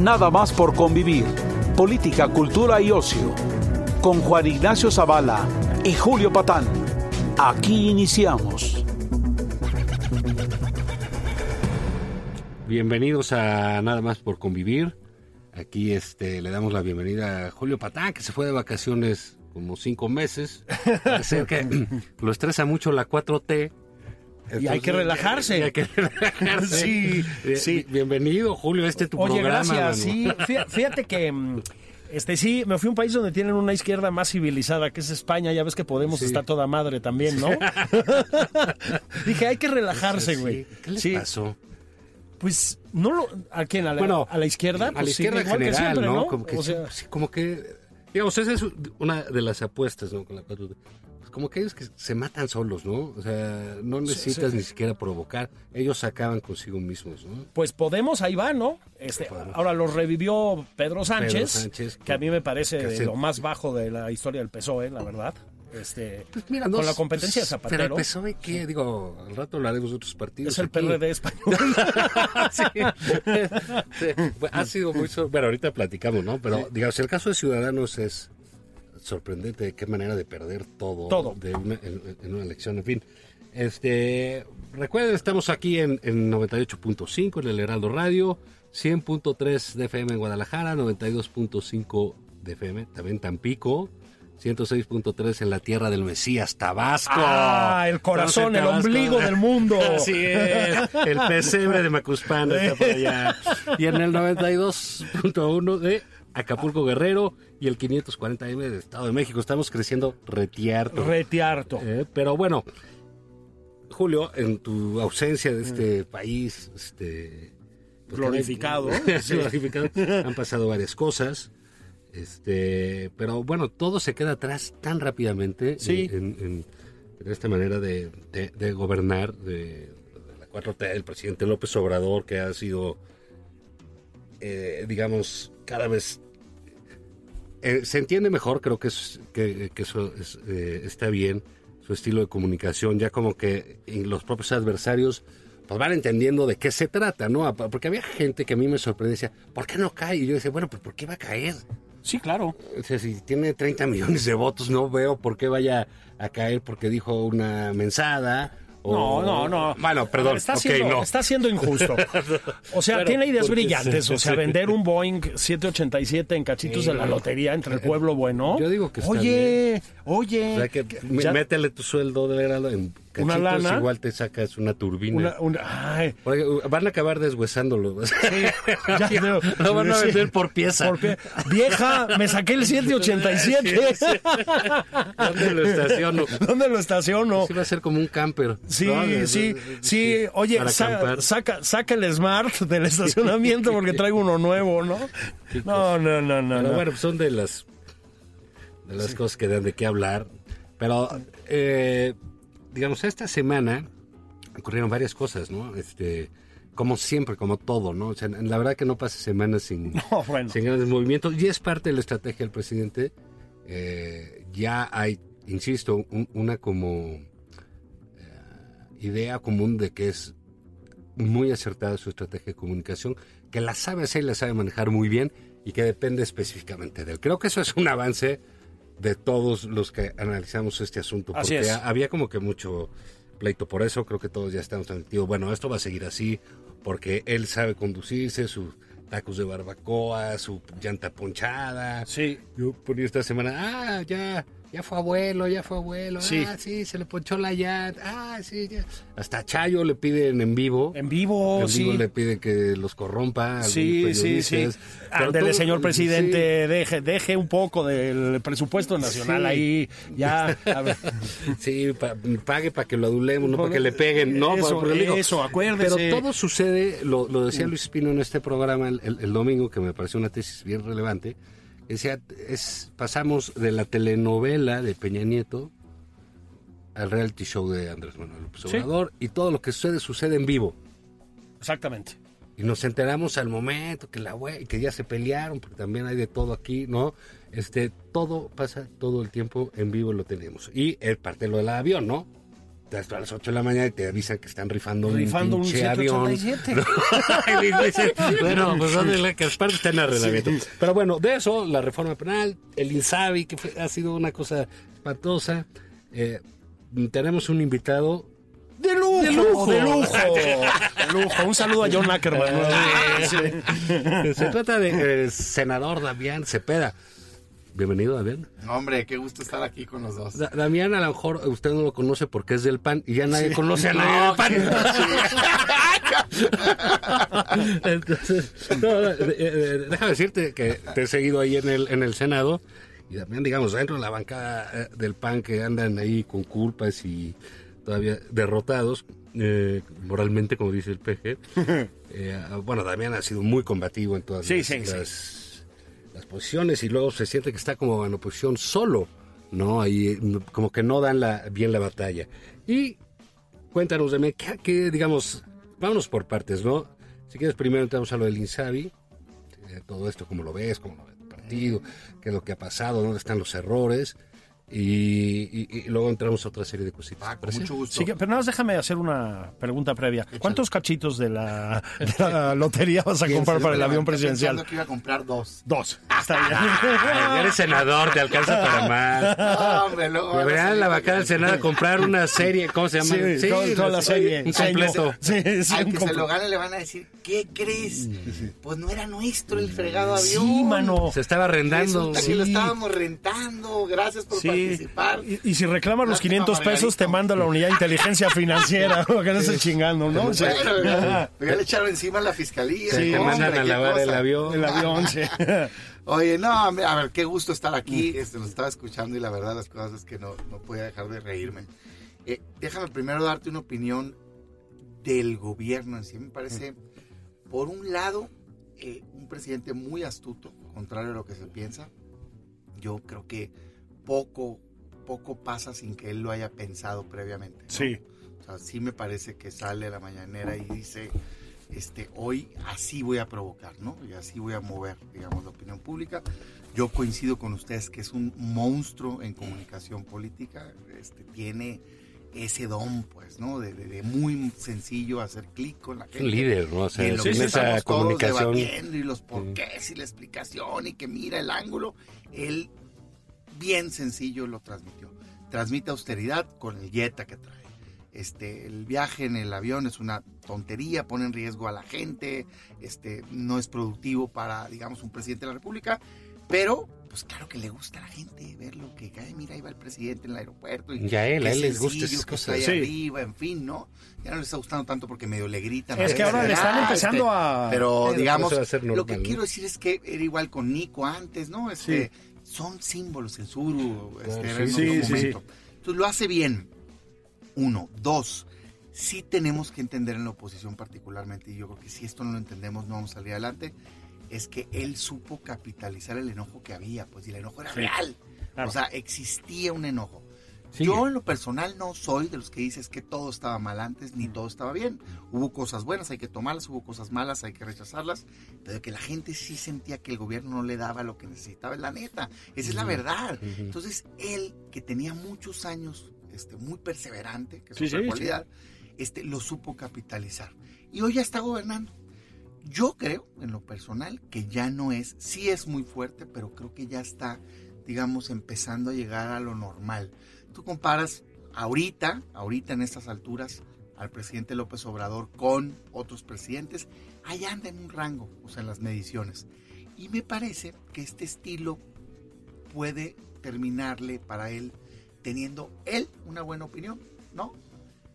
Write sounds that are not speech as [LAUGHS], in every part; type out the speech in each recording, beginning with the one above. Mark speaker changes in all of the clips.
Speaker 1: Nada más por convivir. Política, cultura y ocio. Con Juan Ignacio Zavala y Julio Patán. Aquí iniciamos.
Speaker 2: Bienvenidos a Nada más por convivir. Aquí este, le damos la bienvenida a Julio Patán, que se fue de vacaciones como cinco meses. [LAUGHS] Que [CLEARS THROAT] lo estresa mucho la 4T.
Speaker 3: Y hay que relajarse.
Speaker 2: Y hay que [LAUGHS] relajarse.
Speaker 3: Sí, sí.
Speaker 2: Bienvenido, Julio, este es tu
Speaker 3: Oye,
Speaker 2: programa.
Speaker 3: gracias.
Speaker 2: mano.
Speaker 3: Sí, fí- fíjate que mm, este sí, me fui a un país donde tienen una izquierda más civilizada, que es España. Ya ves que Podemos
Speaker 2: Sí.
Speaker 3: está toda madre también, ¿no? [LAUGHS] Dije, hay que relajarse,
Speaker 2: Sí.
Speaker 3: güey.
Speaker 2: ¿Qué les
Speaker 3: Sí,
Speaker 2: pasó?
Speaker 3: Pues no lo ¿a quién? ¿A la,
Speaker 2: Bueno,
Speaker 3: a la izquierda?
Speaker 2: A la
Speaker 3: Pues
Speaker 2: izquierda
Speaker 3: igual que
Speaker 2: general,
Speaker 3: siempre,
Speaker 2: ¿no? Como que,
Speaker 3: o sea,
Speaker 2: como que, digamos, esa es una de las apuestas, ¿no? Con la 4T. Como que ellos que se matan solos, ¿no? O sea, no necesitas
Speaker 3: sí.
Speaker 2: ni siquiera provocar. Ellos acaban consigo mismos, ¿no?
Speaker 3: pues Podemos ahí va, ¿no? Este, ahora lo revivió Pedro Sánchez,
Speaker 2: Sánchez,
Speaker 3: que a mí me parece de lo más bajo de la historia del PSOE, la verdad. Este,
Speaker 2: Pues mira, no
Speaker 3: con la competencia de Zapatero.
Speaker 2: Pero el PSOE, ¿qué? Digo, al rato hablaremos de otros partidos.
Speaker 3: es el
Speaker 2: aquí.
Speaker 3: PRD español. [LAUGHS]
Speaker 2: sí. [LAUGHS] Ha sido muy... Bueno, ahorita platicamos, ¿no? Pero, digamos, el caso de Ciudadanos es sorprendente de qué manera de perder todo,
Speaker 3: Todo.
Speaker 2: De una- en, en una elección. En fin, este recuerden, estamos aquí en, en 98.5 en el Heraldo Radio, 100.3 de FM en Guadalajara, 92.5 de FM, también Tampico. 106.3 en la tierra del Mesías, Tabasco.
Speaker 3: Ah, el corazón, el ombligo del mundo. [LAUGHS]
Speaker 2: Así es, el pesebre de Macuspana está por allá. Y en el 92.1 de Acapulco Guerrero y el 540M de Estado de México. Estamos creciendo retiarto.
Speaker 3: Retiarto.
Speaker 2: Eh, pero bueno, Julio, en tu ausencia de este país, este pues,
Speaker 3: Glorificado. [LAUGHS] [LAUGHS]
Speaker 2: han pasado varias cosas. Este, pero bueno, todo se queda atrás tan rápidamente
Speaker 3: Sí.
Speaker 2: en, en- en esta manera de, de- de gobernar de, de la 4T del presidente López Obrador, que ha sido, eh, digamos, cada vez eh, se entiende mejor, creo que, es, que, que eso es, eh, está bien, su estilo de comunicación, ya como que los propios adversarios pues van entendiendo de qué se trata, ¿no? Porque había gente que a mí me sorprendía, decía, ¿por qué no cae? Y yo decía, bueno, pues ¿por qué va a caer?
Speaker 3: Sí, claro.
Speaker 2: O sea, si tiene 30 millones de votos, no veo por qué vaya a caer porque dijo una mensada. O...
Speaker 3: No, no, no.
Speaker 2: Bueno, perdón,
Speaker 3: Está siendo,
Speaker 2: no.
Speaker 3: está siendo injusto. [LAUGHS] O sea, tiene ideas brillantes. O sea,
Speaker 2: sí.
Speaker 3: vender un Boeing 787 en cachitos de la lotería entre el pueblo bueno.
Speaker 2: Yo digo que está
Speaker 3: Oye, oye.
Speaker 2: O sea, que
Speaker 3: ya-
Speaker 2: métele tu sueldo de verano en cachitos,
Speaker 3: Una lana.
Speaker 2: igual te sacas una turbina.
Speaker 3: una, una- ay,
Speaker 2: van a acabar deshuesándolo.
Speaker 3: ya [LAUGHS] veo.
Speaker 2: lo van a
Speaker 3: Sí.
Speaker 2: vender por pieza.
Speaker 3: Vieja, me saqué el 787. [LAUGHS]
Speaker 2: ¿Dónde lo estaciono? [LAUGHS]
Speaker 3: ¿Dónde lo estaciono?
Speaker 2: Sí va a ser como un camper.
Speaker 3: Sí, sí, sí. Oye, sa- saca, saca el Smart del estacionamiento porque traigo uno nuevo, ¿no? No, no, no, no.
Speaker 2: Pero
Speaker 3: no.
Speaker 2: bueno, pues son de las de las cosas que dan de qué hablar. Pero eh, digamos, esta semana ocurrieron varias cosas, ¿no? Este, como siempre, como todo, ¿no? O sea, la verdad que no pasa semana sin, [LAUGHS]
Speaker 3: No, bueno.
Speaker 2: sin grandes movimientos y es parte de la estrategia del presidente. Eh, ya hay, insisto, un- una como eh, idea común de que es muy acertada su estrategia de comunicación, que la sabe hacer y la sabe manejar muy bien y que depende específicamente de él. Creo que eso es un avance de todos los que analizamos este asunto,
Speaker 3: Así
Speaker 2: porque
Speaker 3: es.
Speaker 2: había como que mucho pleito por eso, creo que todos ya estamos transmitidos, bueno, esto va a seguir así, porque él sabe conducirse, sus tacos de barbacoa, su llanta ponchada.
Speaker 3: Sí.
Speaker 2: Yo ponía esta semana, ah, ya, ya fue abuelo, ya fue abuelo,
Speaker 3: Sí.
Speaker 2: ah, sí, se le ponchó la llanta, ah, sí, ya. Hasta Chayo le piden en vivo.
Speaker 3: En vivo,
Speaker 2: en vivo
Speaker 3: sí.
Speaker 2: le piden que los corrompa.
Speaker 3: Sí, sí, sí. Ándele,
Speaker 2: todo-
Speaker 3: señor presidente,
Speaker 2: sí.
Speaker 3: deje, deje un poco del presupuesto nacional
Speaker 2: Sí.
Speaker 3: ahí. Ya, a ver. [LAUGHS]
Speaker 2: Sí, pa- pague para que lo adulemos, no para que le peguen, no,
Speaker 3: Eso,
Speaker 2: digo,
Speaker 3: eso, acuérdese.
Speaker 2: Pero todo sucede, lo, lo decía Luis Espino en este programa el, el- el domingo, que me pareció una tesis bien relevante. Es, pasamos de la telenovela de Peña Nieto al reality show de Andrés Manuel López
Speaker 3: Sí.
Speaker 2: Obrador y todo lo que sucede sucede en vivo.
Speaker 3: Exactamente.
Speaker 2: Y nos enteramos al momento que la we- que ya se pelearon, porque también hay de todo aquí, ¿no? Este, todo pasa todo el tiempo en vivo lo tenemos. Y es parte de lo del avión, ¿no? Te das a las 8 de la mañana y te avisan que están rifando,
Speaker 3: Rifando
Speaker 2: un
Speaker 3: un
Speaker 2: pinche avión.
Speaker 3: 787.
Speaker 2: Y [LAUGHS] dices, [LAUGHS] bueno, pues ¿dónde la que parte está en arrendamiento? Pero bueno, de eso, la reforma penal, el INSABI, que fue- ha sido una cosa espantosa. Eh, tenemos un invitado
Speaker 3: De lujo,
Speaker 2: De lujo.
Speaker 3: de lujo, [LAUGHS] de lujo. Un saludo a John Ackerman. Sí.
Speaker 2: Se trata de eh, senador Damián Cepeda. Bienvenido, Damián.
Speaker 4: Hombre, qué gusto estar aquí con los dos.
Speaker 2: Da- Damián, a lo mejor usted no lo conoce porque es del PAN y ya nadie conoce a nadie
Speaker 4: No,
Speaker 2: del PAN. [LAUGHS] [LAUGHS] Entonces, no, eh, déjame decirte que te he seguido ahí en el, en el Senado y también, digamos, dentro de la bancada eh, del PAN que andan ahí con culpas y todavía derrotados eh, moralmente, como dice el PG. [LAUGHS] Eh, bueno, Damián ha sido muy combativo en todas
Speaker 3: Sí,
Speaker 2: las,
Speaker 3: sí, sí.
Speaker 2: las- las posiciones y luego se siente que está como en oposición solo, ¿no? Ahí mm, como que no dan la, bien la batalla. Y cuéntanos, Damián, ¿qué, qué, digamos, vámonos por partes, ¿no? Si quieres, primero entramos a lo del INSABI, eh, todo esto, cómo lo ves, cómo lo ves el partido, qué es lo que ha pasado, dónde están los errores, y, y- y luego entramos a otra serie de cositas.
Speaker 4: Ah,
Speaker 2: ¿te
Speaker 4: con
Speaker 2: parece?
Speaker 4: mucho gusto.
Speaker 3: Sí, que- pero nada más déjame hacer una pregunta previa. ¿Cuántos cachitos de la, de la lotería vas a comprar para el avión presidencial?
Speaker 4: que iba a comprar dos.
Speaker 3: Dos. [LAUGHS] Está
Speaker 2: eres senador, te alcanza para [LAUGHS] más.
Speaker 4: No, hombre, luego.
Speaker 2: Deberían la bancada del Senado comprar una serie, ¿cómo se llama?
Speaker 3: Sí, toda, toda la serie.
Speaker 2: Un completo.
Speaker 3: Sí, sí,
Speaker 4: Al que se lo gane le van a decir, ¿qué crees? Pues no era nuestro el fregado
Speaker 3: Sí,
Speaker 4: avión.
Speaker 3: mano.
Speaker 2: Se estaba arrendando.
Speaker 4: Resulta que lo estábamos rentando. Gracias por
Speaker 3: Sí.
Speaker 4: Participar.
Speaker 3: Y, y si reclamas los
Speaker 4: Lástima,
Speaker 3: 500 pesos, te manda la unidad de inteligencia [LAUGHS] financiera. Que no estés chingando, ¿no? Sí.
Speaker 4: Bueno, ya, ya le echaron encima a la fiscalía.
Speaker 2: Te
Speaker 4: No,
Speaker 2: mandan a lavar el avión.
Speaker 3: El avión, sí. [LAUGHS]
Speaker 4: Oye, no, hombre, a ver, qué gusto estar aquí. Este, nos estaba escuchando y la verdad las cosas es que no, no podía dejar de reírme. Eh, déjame primero darte una opinión del gobierno en sí. Me parece, por un lado, eh, un presidente muy astuto, contrario a lo que se piensa. Yo creo que poco, poco pasa sin que él lo haya pensado previamente. ¿no?
Speaker 3: Sí.
Speaker 4: O sea, sí me parece que sale a la mañanera y dice, este, hoy así voy a provocar, ¿no? Y así voy a mover, digamos, la opinión pública. Yo coincido con ustedes que es un monstruo en comunicación política, este, tiene ese don, pues, ¿no? De, de- de muy sencillo hacer clic con la gente.
Speaker 2: Líder, ¿no? O sea,
Speaker 4: Y en lo que
Speaker 2: esa
Speaker 4: estamos todos
Speaker 2: comunicación.
Speaker 4: debatiendo y los porqués y la explicación y que mira el ángulo, él bien sencillo lo transmitió. Transmite austeridad con el Jetta que trae. Este, el viaje en el avión es una tontería, pone en riesgo a la gente, este, no es productivo para, digamos, un presidente de la República, pero, pues claro que le gusta a la gente verlo, que, ay, mira, ahí va el presidente en el aeropuerto. Y
Speaker 2: Y a él, a él les gusta esas cosas.
Speaker 4: ahí
Speaker 3: Sí.
Speaker 4: arriba, en fin, ¿no? Ya no le está gustando tanto porque medio le gritan. a
Speaker 3: Es que ahora le están
Speaker 4: ah,
Speaker 3: empezando
Speaker 4: este,
Speaker 3: a...
Speaker 4: Pero
Speaker 2: Pero
Speaker 4: digamos, lo
Speaker 2: normal,
Speaker 4: que
Speaker 2: ¿no?
Speaker 4: quiero decir es que era igual con Nico antes, ¿no? Este, Son símbolos en este, en
Speaker 2: sí,
Speaker 4: otro
Speaker 3: sí.
Speaker 4: Entonces lo hace bien. Uno. Dos. Sí tenemos que entender en la oposición particularmente, y yo creo que si esto no lo entendemos no vamos a salir adelante, es que él supo capitalizar el enojo que había, pues y el enojo era real.
Speaker 3: Claro.
Speaker 4: O sea, existía un enojo. Yo en lo personal no soy de los que dices que todo estaba mal antes ni todo estaba bien. Hubo cosas buenas, hay que tomarlas, hubo cosas malas, hay que rechazarlas, pero que la gente sí sentía que el gobierno no le daba lo que necesitaba, es la neta, esa es la verdad. Entonces él, que tenía muchos años, este, muy perseverante, que es
Speaker 3: Sí,
Speaker 4: otra
Speaker 3: sí, sí.
Speaker 4: cualidad, este, lo supo capitalizar. Y hoy ya está gobernando. Yo creo, en lo personal, que ya no es, sí es muy fuerte, pero creo que ya está, digamos, empezando a llegar a lo normal. Tú comparas ahorita, ahorita en estas alturas, al presidente López Obrador con otros presidentes, ahí anda en un rango, o sea, en las mediciones. Y me parece que este estilo puede terminarle para él teniendo él una buena opinión, ¿no?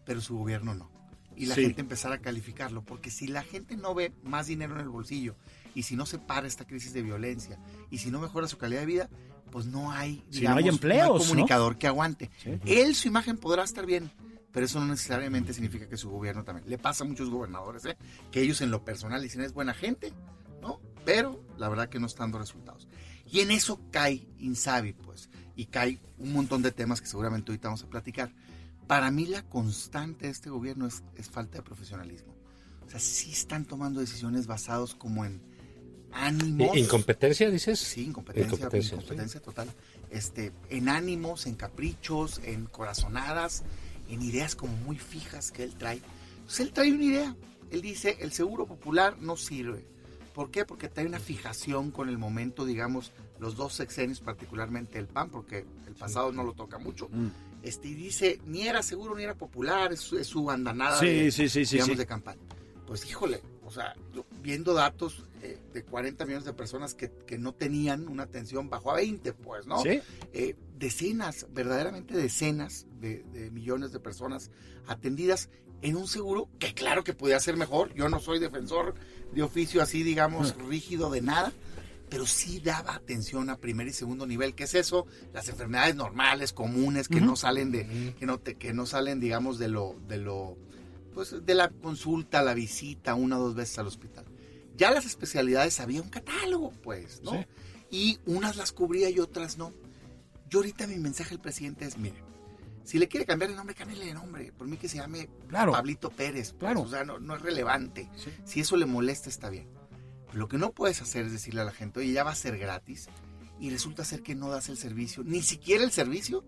Speaker 4: Pero su gobierno no. Y la
Speaker 3: Sí.
Speaker 4: gente empezar a calificarlo, porque si la gente no ve más dinero en el bolsillo y si no se para esta crisis de violencia y si no mejora su calidad de vida, pues no hay,
Speaker 3: Si
Speaker 4: digamos,
Speaker 3: no hay empleos,
Speaker 4: comunicador que aguante.
Speaker 3: Sí.
Speaker 4: Él, su imagen podrá estar bien, pero eso no necesariamente significa que su gobierno también. Le pasa a muchos gobernadores, ¿eh? que ellos en lo personal dicen es buena gente, ¿no? Pero la verdad que no están dando resultados. Y en eso cae Insabi, pues, y cae un montón de temas que seguramente ahorita vamos a platicar. Para mí la constante de este gobierno es, es falta de profesionalismo. O sea, sí están tomando decisiones basadas como en ánimos.
Speaker 2: ¿Incompetencia, dices?
Speaker 4: Sí, incompetencia,
Speaker 2: Incompetencia,
Speaker 4: incompetencia, total. Este, en ánimos, en caprichos, en corazonadas, en ideas como muy fijas que él trae. Pues él trae una idea. Él dice, el seguro popular no sirve. ¿Por qué? Porque trae una fijación con el momento, digamos, los dos sexenios, particularmente el PAN, porque el pasado no lo toca mucho.
Speaker 3: Mm.
Speaker 4: Este, y dice, ni era seguro ni era popular, es, su- es su andanada
Speaker 3: Sí,
Speaker 4: de,
Speaker 3: sí, sí, sí,
Speaker 4: digamos,
Speaker 3: sí.
Speaker 4: de campaña. Pues híjole, o sea, yo viendo datos eh, de 40 millones de personas que, que no tenían una atención, bajó a 20, pues, ¿no?
Speaker 3: Sí.
Speaker 4: Eh, decenas, verdaderamente decenas de, de millones de personas atendidas en un seguro que claro que podía ser mejor. Yo no soy defensor de oficio así, digamos, rígido de nada, pero sí daba atención a primer y segundo nivel. ¿Qué es eso? Las enfermedades normales, comunes, que no salen de, que no te, que no salen, digamos, de lo, de lo, pues, de la consulta, la visita, una o dos veces al hospital. Ya las especialidades había un catálogo, pues, ¿no?
Speaker 3: Sí.
Speaker 4: Y unas las cubría y otras no. Yo ahorita mi mensaje al presidente es, mire, si le quiere cambiar el nombre, cámbiale de nombre. Por mí que se llame
Speaker 3: Claro.
Speaker 4: Pablito Pérez. pues,
Speaker 3: Claro.
Speaker 4: O sea, no, no es relevante.
Speaker 3: Sí.
Speaker 4: Si eso le molesta, está bien. Pero lo que no puedes hacer es decirle a la gente, oye, ya va a ser gratis. Y resulta ser que no das el servicio, ni siquiera el servicio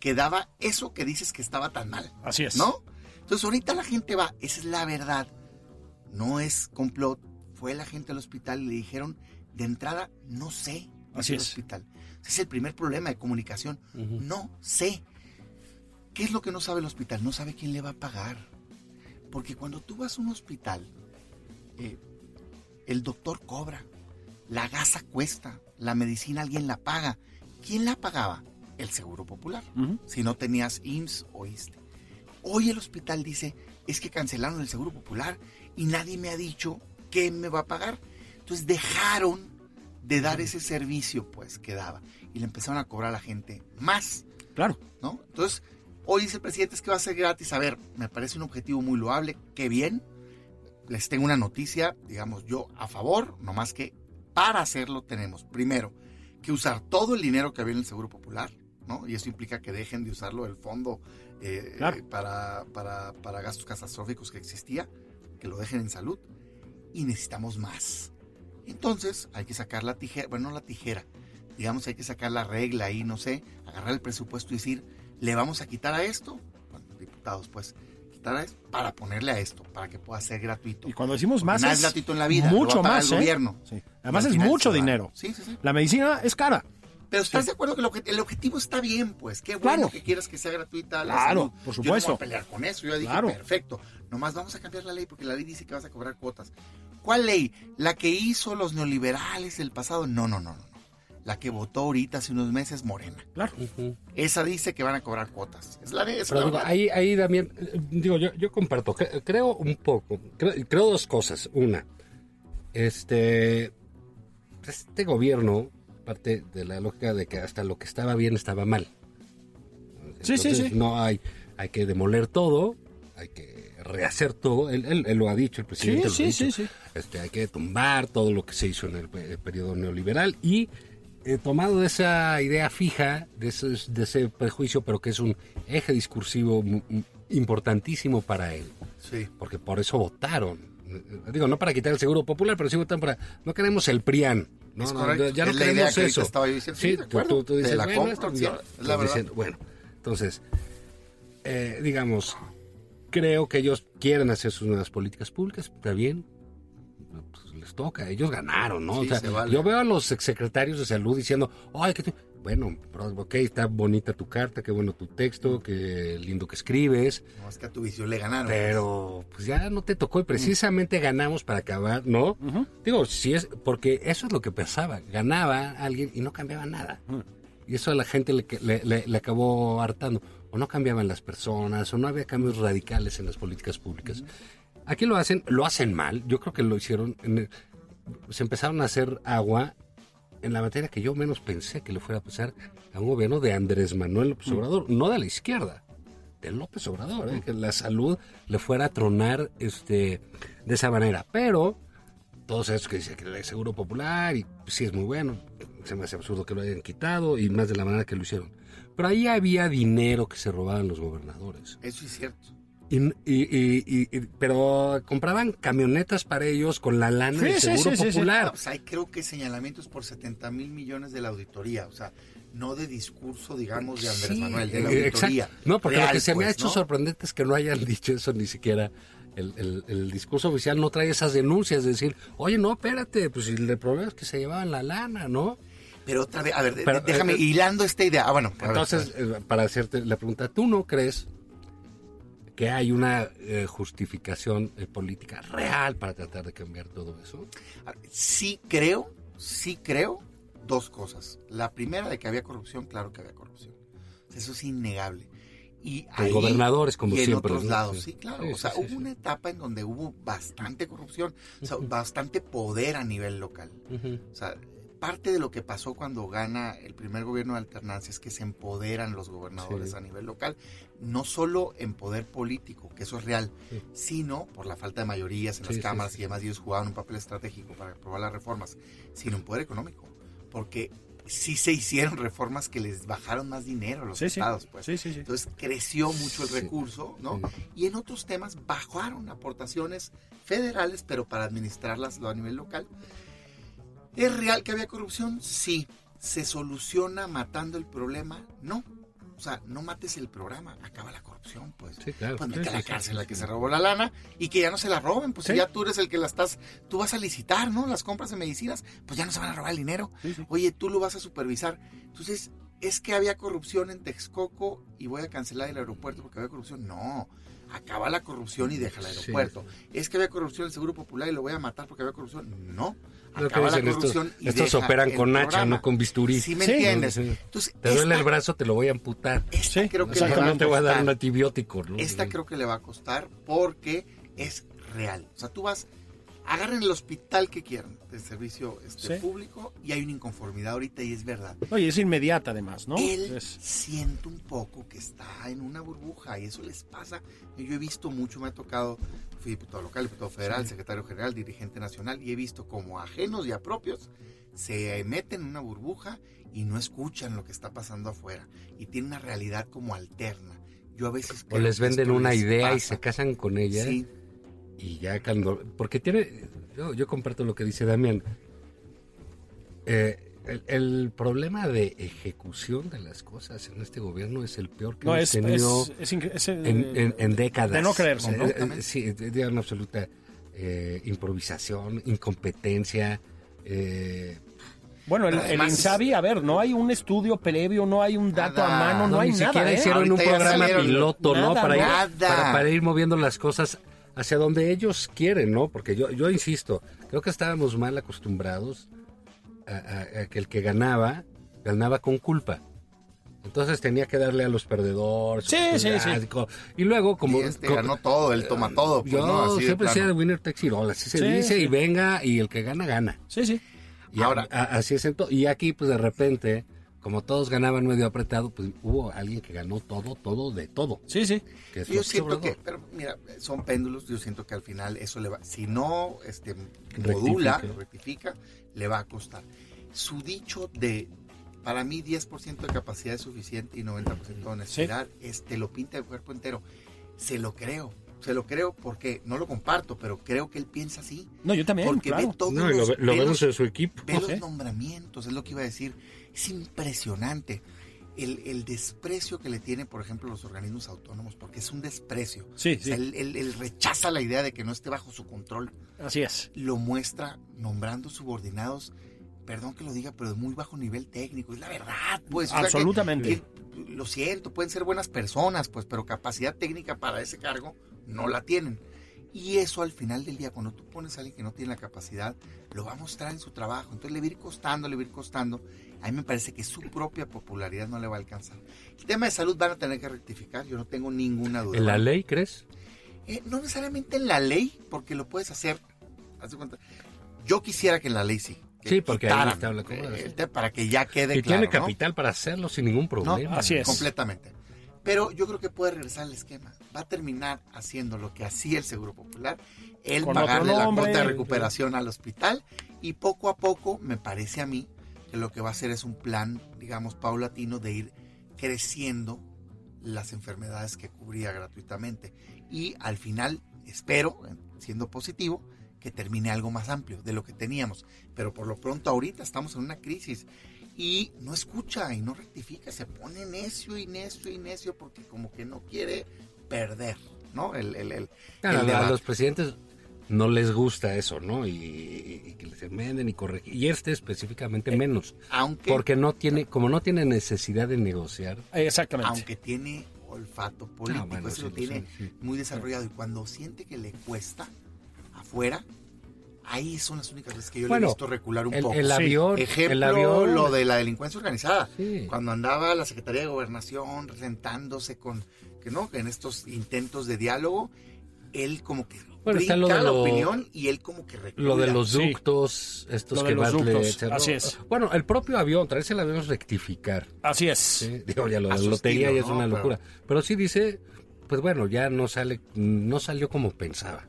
Speaker 4: que daba eso que dices que estaba tan mal.
Speaker 3: Así es.
Speaker 4: ¿No? Entonces ahorita la gente va, esa es la verdad. No es complot. Fue la gente al hospital y le dijeron, de entrada, no sé.
Speaker 3: Así
Speaker 4: el
Speaker 3: es.
Speaker 4: hospital. Ese es el primer problema de comunicación. No sé. ¿Qué es lo que no sabe el hospital? No sabe quién le va a pagar. Porque cuando tú vas a un hospital, eh, el doctor cobra, la gasa cuesta, la medicina alguien la paga. ¿Quién la pagaba? El Seguro Popular. Si no tenías IMSS o ISSSTE. Hoy el hospital dice, es que cancelaron el Seguro Popular y nadie me ha dicho qué me va a pagar. Entonces dejaron de dar ese servicio pues que daba y le empezaron a cobrar a la gente más.
Speaker 3: Claro.
Speaker 4: ¿no? Entonces, hoy dice el presidente es que va a ser gratis. A ver, me parece un objetivo muy loable, qué bien. Les tengo una noticia, digamos, yo a favor, nomás que para hacerlo tenemos, primero, que usar todo el dinero que había en el Seguro Popular, ¿no? Y eso implica que dejen de usarlo el fondo eh,
Speaker 3: Claro.
Speaker 4: para, para, para gastos catastróficos que existía, que lo dejen en salud. Y necesitamos más. Entonces, hay que sacar la tijera, bueno, no la tijera, digamos, hay que sacar la regla ahí, no sé, agarrar el presupuesto y decir, le vamos a quitar a esto, bueno, diputados, pues, quitar a esto para ponerle a esto, para que pueda ser gratuito.
Speaker 3: Y cuando decimos
Speaker 4: Porque
Speaker 3: más
Speaker 4: nada
Speaker 3: es
Speaker 4: es gratuito en la vida, lo va
Speaker 3: mucho
Speaker 4: a
Speaker 3: más,
Speaker 4: el
Speaker 3: ¿eh?
Speaker 4: gobierno.
Speaker 3: Sí. Además es mucho dinero.
Speaker 4: Sí, sí, sí.
Speaker 3: La medicina es cara.
Speaker 4: Pero estás de acuerdo que el, obje- el objetivo está bien, pues. Qué bueno
Speaker 3: Claro.
Speaker 4: que quieras que sea gratuita la
Speaker 3: Claro,
Speaker 4: salud.
Speaker 3: por
Speaker 4: Yo no
Speaker 3: supuesto.
Speaker 4: voy a pelear con eso. Yo dije,
Speaker 3: Claro.
Speaker 4: perfecto. Nomás vamos a cambiar la ley porque la ley dice que vas a cobrar cuotas. ¿Cuál ley? ¿La que hizo los neoliberales del pasado? No, no, no, no. La que votó ahorita hace unos meses Morena.
Speaker 3: Claro.
Speaker 4: Esa dice que van a cobrar cuotas. Es la de esa.
Speaker 2: Pero
Speaker 4: la
Speaker 2: digo,
Speaker 4: verdad.
Speaker 2: ahí, ahí también, eh, digo, yo, yo comparto, cre- creo un poco, creo, creo dos cosas. Una, este, este gobierno parte de la lógica de que hasta lo que estaba bien estaba mal.
Speaker 3: Sí, sí, sí.
Speaker 2: No hay, hay que demoler todo, hay que rehacer todo. Él, él- él lo ha dicho, el presidente.
Speaker 3: Sí,
Speaker 2: lo ha
Speaker 3: sí,
Speaker 2: dicho.
Speaker 3: sí.
Speaker 2: Este, hay que tumbar todo lo que se hizo en el, el periodo neoliberal y eh, tomado de esa idea fija, de ese, de ese prejuicio, pero que es un eje discursivo importantísimo para él,
Speaker 4: Sí.
Speaker 2: porque por eso votaron. Eh, Digo, no para quitar el seguro popular, pero sí votaron para... No queremos el PRIAN. No,
Speaker 4: Es
Speaker 2: no, ya no
Speaker 4: Es la idea
Speaker 2: queremos eso.
Speaker 4: estaba diciendo. Sí,
Speaker 2: tú,
Speaker 4: acuerdo.
Speaker 2: tú- tú dices,
Speaker 4: la
Speaker 2: bueno,
Speaker 4: compro, la verdad.
Speaker 2: bueno, entonces, eh, digamos, creo que ellos quieren hacer sus nuevas políticas públicas, está bien, pues les toca, ellos ganaron, ¿no?
Speaker 4: Sí,
Speaker 2: o sea,
Speaker 4: se vale.
Speaker 2: yo veo a los exsecretarios de salud diciendo, ay, que tú-". bueno, pero, ok, está bonita tu carta, qué bueno tu texto, qué lindo que escribes,
Speaker 4: No, es que a tu visión le ganaron.
Speaker 2: pero pues ya no te tocó y precisamente ganamos para acabar, ¿no? Digo, si es, porque eso es lo que pasaba, ganaba alguien y no cambiaba nada. Y eso a la gente le, le, le- le acabó hartando. O no cambiaban las personas, o no había cambios radicales en las políticas públicas. Aquí lo hacen, lo hacen mal. Yo creo que lo hicieron. en el- se empezaron a hacer agua en la materia que yo menos pensé que le fuera a pasar a un gobierno de Andrés Manuel López Obrador, no de la izquierda, de López Obrador, ¿eh? que la salud le fuera a tronar este, de esa manera. Pero todos esos que dicen que el seguro popular, y sí es muy bueno, se me hace absurdo que lo hayan quitado y más de la manera que lo hicieron. Pero ahí había dinero que se robaban los gobernadores.
Speaker 4: Eso es cierto.
Speaker 2: Y, y- y- y- y- pero compraban camionetas para ellos con la lana
Speaker 3: Sí,
Speaker 2: del
Speaker 3: sí,
Speaker 2: seguro
Speaker 3: sí, sí, sí.
Speaker 2: popular.
Speaker 4: No, pues hay creo que señalamientos por 70 mil millones de la auditoría, o sea, no de discurso, digamos, de Andrés
Speaker 2: Sí,
Speaker 4: Manuel, de la
Speaker 2: eh,
Speaker 4: auditoría.
Speaker 2: exacto. No, porque lo que se me ha
Speaker 4: pues,
Speaker 2: hecho
Speaker 4: ¿no?
Speaker 2: sorprendente es que no hayan [LAUGHS] dicho eso ni siquiera. El, el- el discurso oficial no trae esas denuncias de decir, oye, no, espérate, pues el problema es que se llevaban la lana, ¿no?
Speaker 4: Pero otra vez, a ver,
Speaker 2: Pero,
Speaker 4: déjame
Speaker 2: eh,
Speaker 4: hilando esta idea. Ah, bueno,
Speaker 2: Entonces,
Speaker 4: ver.
Speaker 2: eh, para hacerte la pregunta, ¿tú no crees que hay una eh, justificación eh, política real para tratar de cambiar todo eso?
Speaker 4: A ver, sí creo, sí creo dos cosas. La primera de que había corrupción, claro que había corrupción. Eso es innegable. Y ahí
Speaker 2: gobernadores, como
Speaker 4: y en
Speaker 2: siempre,
Speaker 4: otros
Speaker 2: ¿no?
Speaker 4: lados,
Speaker 2: Sí.
Speaker 4: sí, claro.
Speaker 2: Sí,
Speaker 4: o sea,
Speaker 2: sí,
Speaker 4: hubo
Speaker 2: sí.
Speaker 4: una etapa en donde hubo bastante corrupción, o sea, bastante poder a nivel local. O sea, parte de lo que pasó cuando gana el primer gobierno de alternancia es que se empoderan los gobernadores
Speaker 2: Sí.
Speaker 4: a nivel local, no solo en poder político, que eso es real,
Speaker 2: Sí.
Speaker 4: sino por la falta de mayorías en
Speaker 2: Sí,
Speaker 4: las cámaras y demás, ellos jugaban un papel estratégico para aprobar las reformas, sino en poder económico, porque sí se hicieron reformas que les bajaron más dinero a los
Speaker 3: Sí,
Speaker 4: estados, pues.
Speaker 3: Sí, sí, sí.
Speaker 4: Entonces creció mucho el recurso, ¿no? Y en otros temas bajaron aportaciones federales, pero para administrarlas a nivel local. ¿Es real que había corrupción? Sí. ¿Se soluciona matando el problema? No. O sea, no mates el programa, acaba la corrupción, pues.
Speaker 2: Sí, claro.
Speaker 4: Pues
Speaker 2: Sí,
Speaker 4: a la
Speaker 2: sí,
Speaker 4: cárcel
Speaker 2: sí,
Speaker 4: a que se robó la lana y que ya no se la roben, pues si ya tú eres el que la estás, tú vas a licitar, ¿no? Las compras de medicinas, pues ya no se van a robar el dinero. Oye, tú lo vas a supervisar. Entonces, es que había corrupción en Texcoco y voy a cancelar el aeropuerto porque había corrupción. No, acaba la corrupción y deja el
Speaker 2: Sí.
Speaker 4: aeropuerto. Es que había corrupción en el Seguro Popular y lo voy a matar porque había corrupción. No,
Speaker 2: Lo que
Speaker 4: acaba la
Speaker 2: dicen estos, operan con hacha, no con bisturí.
Speaker 4: ¿Sí me
Speaker 3: Sí.
Speaker 4: entiendes?
Speaker 2: Sí.
Speaker 4: Entonces,
Speaker 2: Te duele el brazo, te lo voy a amputar.
Speaker 4: Esta
Speaker 3: Sí,
Speaker 4: creo que
Speaker 2: O sea,
Speaker 4: le va
Speaker 2: no te voy a dar un antibiótico, ¿no?
Speaker 4: Esta creo que le va a costar porque es real. O sea, tú vas, agarren el hospital que quieran del servicio este,
Speaker 3: Sí.
Speaker 4: público y hay una inconformidad ahorita y es verdad.
Speaker 3: Oye, es inmediata además, ¿no?
Speaker 4: Él
Speaker 3: Es-
Speaker 4: siente un poco que está en una burbuja y eso les pasa. Yo he visto mucho, me ha tocado, fui diputado local, diputado federal, secretario general, dirigente nacional y he visto como ajenos y a propios se meten en una burbuja y no escuchan lo que está pasando afuera y tienen una realidad como alterna. Yo a veces
Speaker 2: O les venden una
Speaker 4: les
Speaker 2: idea y se casan con ella.
Speaker 4: Sí,
Speaker 2: Y ya cuando... Porque tiene... Yo, yo comparto lo que dice Damián. Eh, el, el problema de ejecución de las cosas en este gobierno es el peor que
Speaker 3: no,
Speaker 2: hemos
Speaker 3: es,
Speaker 2: tenido
Speaker 3: es, es incre- es, eh,
Speaker 2: en, en- en décadas.
Speaker 3: de no creerse, ¿no?
Speaker 2: eh, sí, de, de una absoluta eh, improvisación, incompetencia. eh,
Speaker 3: Bueno, el, Insabi, a ver, no hay un estudio previo, no hay un dato
Speaker 4: Nada.
Speaker 3: a mano, no,
Speaker 2: no,
Speaker 3: hay
Speaker 2: ni
Speaker 3: nada.
Speaker 2: siquiera
Speaker 3: ¿eh?
Speaker 2: hicieron un
Speaker 4: Ahorita
Speaker 2: programa piloto, ¿no?
Speaker 3: nada,
Speaker 2: ir, para, para ir moviendo las cosas hacia donde ellos quieren, ¿no? Porque yo, yo insisto, creo que estábamos mal acostumbrados a, a- a que el que ganaba, ganaba con culpa. Entonces tenía que darle a los perdedores.
Speaker 3: Sí, sí, sí.
Speaker 2: ah, Y luego, como.
Speaker 4: y este ganó todo, él toma todo. Pues,
Speaker 2: yo
Speaker 4: ¿no? Así de
Speaker 2: siempre decía de winner takes it all, así se
Speaker 3: Sí,
Speaker 2: dice,
Speaker 3: sí.
Speaker 2: y venga, y el que gana, gana.
Speaker 3: Sí, sí.
Speaker 2: Y
Speaker 4: Ahora-
Speaker 2: a- a- así es Y aquí, pues de repente, como todos ganaban medio apretado, pues hubo alguien que ganó todo, todo, de todo.
Speaker 3: Sí, sí.
Speaker 2: Que
Speaker 4: Yo siento
Speaker 2: Obrador.
Speaker 4: que, pero mira, son péndulos, yo siento que al final eso le va, si no este,
Speaker 2: Rectifica.
Speaker 4: modula, rectifica, le va a costar. Su dicho de, para mí 10% de capacidad es suficiente y 90% de honestidad, este, lo pinta el cuerpo entero. Se lo creo, se lo creo porque no lo comparto, pero creo que él piensa así.
Speaker 3: No, yo también,
Speaker 4: Porque
Speaker 3: claro.
Speaker 4: ve todos
Speaker 2: No, lo, lo
Speaker 4: ve
Speaker 2: vemos
Speaker 4: los-
Speaker 2: en su equipo.
Speaker 4: Ve los nombramientos, es lo que iba a decir. Es impresionante el, el desprecio que le tiene, por ejemplo, los organismos autónomos, porque es un desprecio.
Speaker 3: Sí,
Speaker 4: O sea,
Speaker 3: sí.
Speaker 4: él, él- él rechaza la idea de que no esté bajo su control.
Speaker 3: Así es.
Speaker 4: Lo muestra nombrando subordinados, perdón que lo diga, pero de muy bajo nivel técnico. Es la verdad, pues. o sea, que-
Speaker 3: Absolutamente.
Speaker 4: que- lo siento, pueden ser buenas personas, pues, pero capacidad técnica para ese cargo no la tienen. Y eso al final del día, cuando tú pones a alguien que no tiene la capacidad, lo va a mostrar en su trabajo. Entonces le va a ir costando, le va a ir costando. A mí me parece que su propia popularidad no le va a alcanzar. El tema de salud van a tener que rectificar, yo no tengo ninguna duda.
Speaker 2: ¿En la ley crees?
Speaker 4: Eh, no necesariamente en la ley, porque lo puedes hacer. haz de cuenta. Yo quisiera que en la ley sí. Que
Speaker 2: Sí, porque ahí está la
Speaker 4: eh, el tema para que ya quede
Speaker 2: Y
Speaker 4: claro.
Speaker 2: tiene
Speaker 4: ¿no?
Speaker 2: capital para hacerlo sin ningún problema.
Speaker 3: así es.
Speaker 4: Completamente. Pero yo creo que puede regresar al esquema. Va a terminar haciendo lo que hacía el Seguro Popular, el
Speaker 3: Con
Speaker 4: pagarle la cuota de recuperación al hospital y poco a poco, me parece a mí, que lo que va a hacer es un plan, digamos, paulatino de ir creciendo las enfermedades que cubría gratuitamente. Y al final, espero, siendo positivo, que termine algo más amplio de lo que teníamos. Pero por lo pronto ahorita estamos en una crisis y no escucha y no rectifica, se pone necio y necio y necio porque como que no quiere perder, ¿no? El, el, el,
Speaker 2: Claro,
Speaker 4: el
Speaker 2: a los presidentes no les gusta eso, ¿no? Y, y que les enmenden y corregir. Y este específicamente menos.
Speaker 4: Aunque,
Speaker 2: Porque no tiene, como no tiene necesidad de negociar.
Speaker 3: Exactamente.
Speaker 4: aunque tiene olfato político,
Speaker 2: Ah, bueno,
Speaker 4: eso
Speaker 2: sí,
Speaker 4: lo tiene
Speaker 2: sí.
Speaker 4: muy desarrollado y cuando siente que le cuesta afuera, ahí son las únicas veces que yo le he visto recular un
Speaker 2: El,
Speaker 4: poco.
Speaker 2: el
Speaker 3: Sí.
Speaker 2: avión,
Speaker 4: Ejemplo,
Speaker 2: el avión,
Speaker 4: lo de la delincuencia organizada.
Speaker 2: Sí.
Speaker 4: Cuando andaba la Secretaría de Gobernación sentándose con, que no, en estos intentos de diálogo, él como que
Speaker 2: Bueno, está
Speaker 4: brinca
Speaker 2: lo de
Speaker 4: la
Speaker 2: lo-
Speaker 4: opinión y él como que recula.
Speaker 2: Lo de los
Speaker 3: Sí.
Speaker 2: ductos, estos
Speaker 3: Lo
Speaker 2: que etcétera.
Speaker 3: así es.
Speaker 2: Bueno, el propio avión, traerse el avión es rectificar.
Speaker 3: Así es.
Speaker 2: ¿sí? Digo, ya lo de la lotería es una
Speaker 4: Pero-
Speaker 2: locura. Pero sí dice, pues bueno, ya no sale, no salió como pensaba.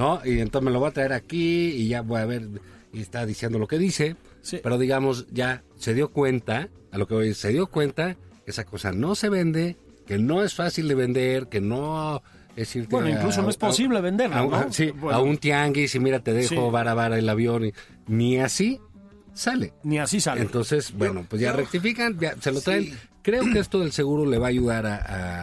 Speaker 2: ¿No? Y entonces me lo voy a traer aquí y ya voy a ver, y está diciendo lo que dice.
Speaker 3: Sí.
Speaker 2: Pero digamos, ya se dio cuenta, a lo que voy, se dio cuenta que esa cosa no se vende, que no es fácil de vender, que no es irte
Speaker 3: Bueno,
Speaker 2: a-
Speaker 3: incluso no es posible venderla,
Speaker 2: a, un-
Speaker 3: ¿no?
Speaker 2: sí,
Speaker 3: Bueno.
Speaker 2: a un tianguis y mira, te dejo
Speaker 3: Sí.
Speaker 2: vara vara el avión. y- ni así sale.
Speaker 3: Ni así sale.
Speaker 2: Entonces, bueno, pues ya
Speaker 4: yo-
Speaker 2: rectifican, ya se lo traen.
Speaker 4: Sí. [CLEARS THROAT]
Speaker 2: Creo que esto del seguro le va a ayudar a,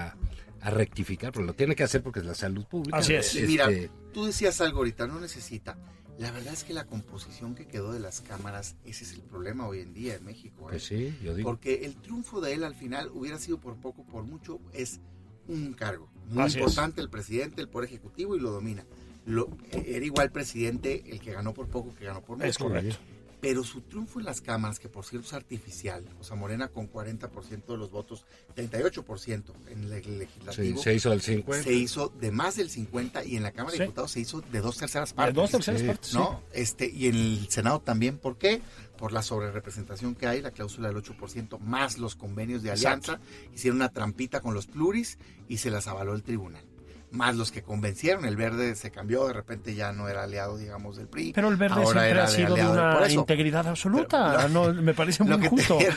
Speaker 2: a- a rectificar, pero lo tiene que hacer porque es la salud pública.
Speaker 3: Así es.
Speaker 4: Mira,
Speaker 2: Este,
Speaker 4: tú decías algo ahorita, no necesita. La verdad es que la composición que quedó de las cámaras, ese es el problema hoy en día en México. ¿eh?
Speaker 2: pues sí, yo digo.
Speaker 4: Porque el triunfo de él al final hubiera sido por poco, por mucho, es un cargo. Muy
Speaker 3: Así es.
Speaker 4: importante el presidente, el poder ejecutivo y lo domina. Lo, era igual presidente el que ganó por poco que ganó por mucho.
Speaker 3: Es correcto.
Speaker 4: Pero su triunfo en las cámaras, que por cierto es artificial, o sea, Morena con 40% de los votos, 38% en el
Speaker 2: Sí,
Speaker 4: legislativo,
Speaker 2: se hizo el 50.
Speaker 4: se hizo de más del 50 y en la Cámara
Speaker 3: Sí.
Speaker 4: de Diputados se hizo de dos terceras
Speaker 3: De
Speaker 4: partes.
Speaker 3: dos terceras
Speaker 2: Sí.
Speaker 3: partes. sí.
Speaker 4: ¿no? Este, y en el Senado también, ¿por qué? Por la sobrerepresentación que hay, la cláusula del 8%, más los convenios de
Speaker 3: Exacto.
Speaker 4: alianza, hicieron una trampita con los pluris y se las avaló el tribunal. Más los que convencieron, el verde se cambió, de repente ya no era aliado, digamos, del PRI.
Speaker 3: Pero el verde
Speaker 4: ahora
Speaker 3: siempre ha sido de una integridad absoluta.
Speaker 4: Pero-
Speaker 3: no, me parece
Speaker 4: Lo
Speaker 3: muy
Speaker 4: que
Speaker 3: justo.
Speaker 4: es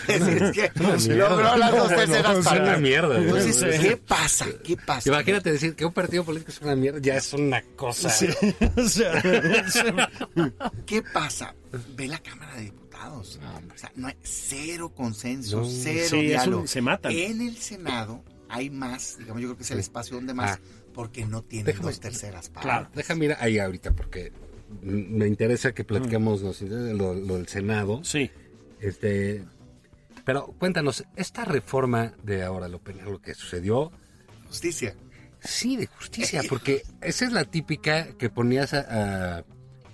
Speaker 4: que [LAUGHS]
Speaker 2: mierda.
Speaker 4: logró las dos
Speaker 3: No,
Speaker 4: terceras
Speaker 3: es
Speaker 4: partes.
Speaker 2: una mierda, ¿no?
Speaker 4: Entonces,
Speaker 3: Sí.
Speaker 4: ¿qué pasa? ¿Qué pasa?
Speaker 2: Imagínate decir que un partido político es una mierda, ya es una cosa.
Speaker 3: Sí, [LAUGHS] o sea,
Speaker 4: ¿Qué pasa? Ve la Cámara de Diputados. o sea, no hay cero consenso,
Speaker 2: No.
Speaker 4: cero
Speaker 3: Sí, es un-
Speaker 4: diálogo.
Speaker 3: se matan.
Speaker 4: En el Senado hay más, digamos, yo creo que es el espacio donde más,
Speaker 2: Ah.
Speaker 4: Porque no tiene
Speaker 2: Déjame-
Speaker 4: dos terceras partes.
Speaker 3: Claro.
Speaker 2: Déjame ir ahí ahorita porque mm, me interesa que platiquemos interesa lo, lo del Senado.
Speaker 3: sí.
Speaker 2: Este, pero cuéntanos, esta reforma de ahora lo penal, lo que sucedió,
Speaker 4: Justicia.
Speaker 2: Sí, de justicia, [LAUGHS] porque esa es la típica que ponías a, a-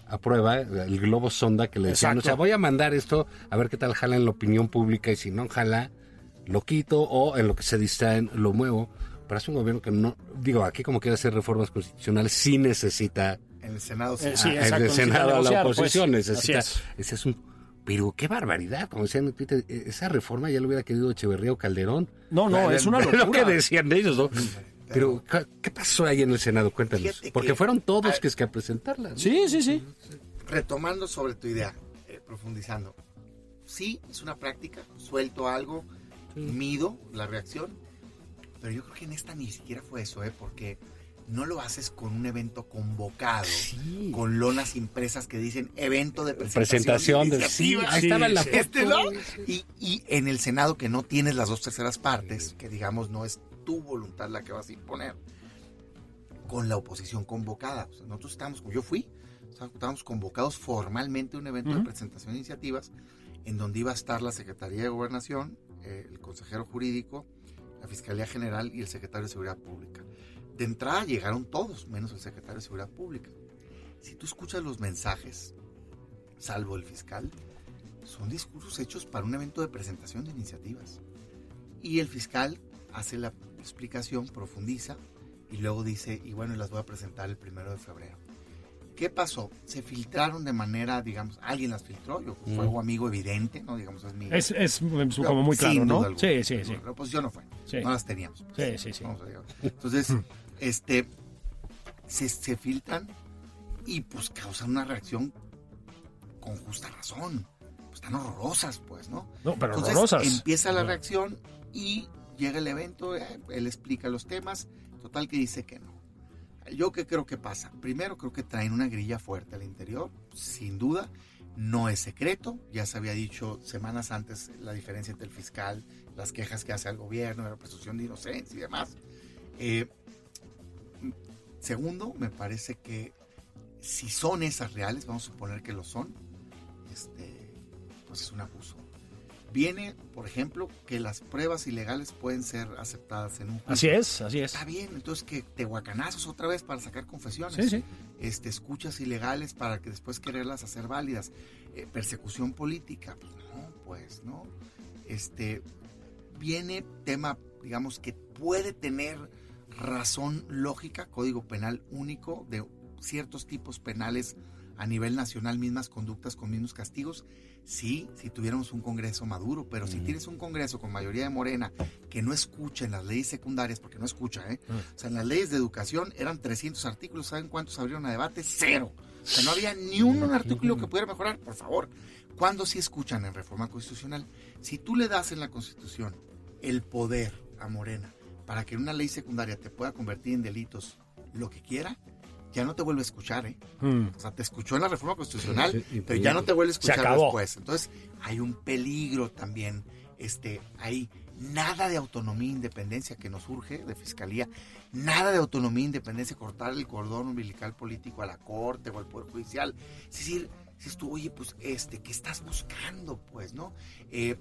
Speaker 2: a prueba, el globo sonda que le decían,
Speaker 3: Exacto.
Speaker 2: o sea, voy a mandar esto a ver qué tal jala en la opinión pública y si no jala, lo quito o en lo que se distraen, lo muevo. Pero es un gobierno que no, digo, aquí como quiere hacer reformas constitucionales, sí necesita,
Speaker 4: En el Senado sí.
Speaker 3: Eh, sí,
Speaker 2: ah,
Speaker 3: exacto,
Speaker 2: el Senado a la
Speaker 3: negociar,
Speaker 2: oposición,
Speaker 3: pues.
Speaker 2: necesita, ese es un... Pero qué barbaridad, como decían en Twitter, eh, esa reforma ya lo hubiera querido Echeverría o Calderón.
Speaker 3: No, no, es una
Speaker 2: Lo que
Speaker 3: locura.
Speaker 2: decían de ellos, ¿no? Pero, ¿qué- ¿qué pasó ahí en el Senado? Cuéntanos.
Speaker 4: Fíjate
Speaker 2: Porque
Speaker 4: que-
Speaker 2: fueron todos
Speaker 4: Ah,
Speaker 2: que es que a presentarla. ¿no?
Speaker 3: Sí, sí, sí.
Speaker 4: Retomando sobre tu idea, eh, profundizando. Sí, es una práctica, suelto algo, mido la reacción, pero yo creo que en esta ni siquiera fue eso, ¿eh? porque no lo haces con un evento convocado,
Speaker 2: Sí.
Speaker 4: con lonas impresas que dicen evento de presentación.
Speaker 2: Presentación de... Sí, ahí
Speaker 3: Sí,
Speaker 2: estaba en la
Speaker 3: sí.
Speaker 2: foto.
Speaker 4: Este, ¿no? Y, y en el Senado que no tienes las dos terceras partes, que digamos no es tu voluntad la que vas a imponer, con la oposición convocada. O sea, nosotros estábamos, yo fui, estábamos convocados formalmente a un evento de presentación de iniciativas en donde iba a estar la Secretaría de Gobernación, eh, el consejero jurídico, la Fiscalía General y el secretario de Seguridad Pública. de entrada llegaron todos, menos el secretario de Seguridad Pública. Si tú escuchas los mensajes, salvo el fiscal, son discursos hechos para un evento de presentación de iniciativas. Y el fiscal hace la explicación, profundiza y luego dice, y bueno, las voy a presentar el primero de febrero. ¿Qué pasó? Se filtraron de manera, digamos, alguien las filtró, yo fue un amigo evidente, ¿no? Digamos, es mi...
Speaker 3: Es, es como muy claro, ¿no? Sí, sí, sí.
Speaker 4: La oposición no fue, no las teníamos.
Speaker 3: Sí, sí, sí.
Speaker 4: Entonces, [LAUGHS] este, se, se filtran y pues causan una reacción con justa razón. Pues están horrorosas, pues, ¿no?
Speaker 3: No, pero
Speaker 4: Entonces,
Speaker 3: horrorosas.
Speaker 4: Empieza la reacción y llega el evento, eh, él explica los temas, total que dice que no. Yo qué creo que pasa. Primero creo que traen una grilla fuerte al interior, sin duda. No es secreto, ya se había dicho semanas antes la diferencia entre el fiscal, las quejas que hace al gobierno, la presunción de inocencia y demás. Eh, segundo, me parece que si son esas reales, vamos a suponer que lo son, este, pues es un abuso. Viene, por ejemplo, que las pruebas ilegales pueden ser aceptadas en un juicio.
Speaker 3: Así es, así es.
Speaker 4: Está bien, entonces que te guacanazos otra vez para sacar confesiones.
Speaker 3: Sí, sí.
Speaker 4: Este, escuchas ilegales para que después quererlas hacer válidas. Eh, persecución política, pues no, pues no. Este, viene tema, digamos, que puede tener razón lógica, código penal único de ciertos tipos penales a nivel nacional, mismas conductas con mismos castigos. Sí, si tuviéramos un Congreso maduro, pero si tienes un Congreso con mayoría de Morena que no escucha en las leyes secundarias, porque no escucha, ¿eh? O sea, en las leyes de educación eran 300 artículos, ¿saben cuántos abrieron a debate? Cero. O sea, no había ni un artículo que pudiera mejorar, por favor. ¿Cuándo sí escuchan en reforma constitucional? Si tú le das en la Constitución el poder a Morena para que en una ley secundaria te pueda convertir en delitos lo que quiera, ya no te vuelve a escuchar, ¿eh?
Speaker 3: Mm.
Speaker 4: O sea, te escuchó en la reforma constitucional,
Speaker 2: Sí, sí, y
Speaker 4: pero ya no te vuelve a escuchar después. Entonces, hay un peligro también, este, hay nada de autonomía e independencia que nos urge de fiscalía, nada de autonomía e independencia, cortar el cordón umbilical político a la corte o al poder judicial. Es decir, dices tú, oye, pues, este, ¿qué estás buscando? Pues, ¿no? Eh,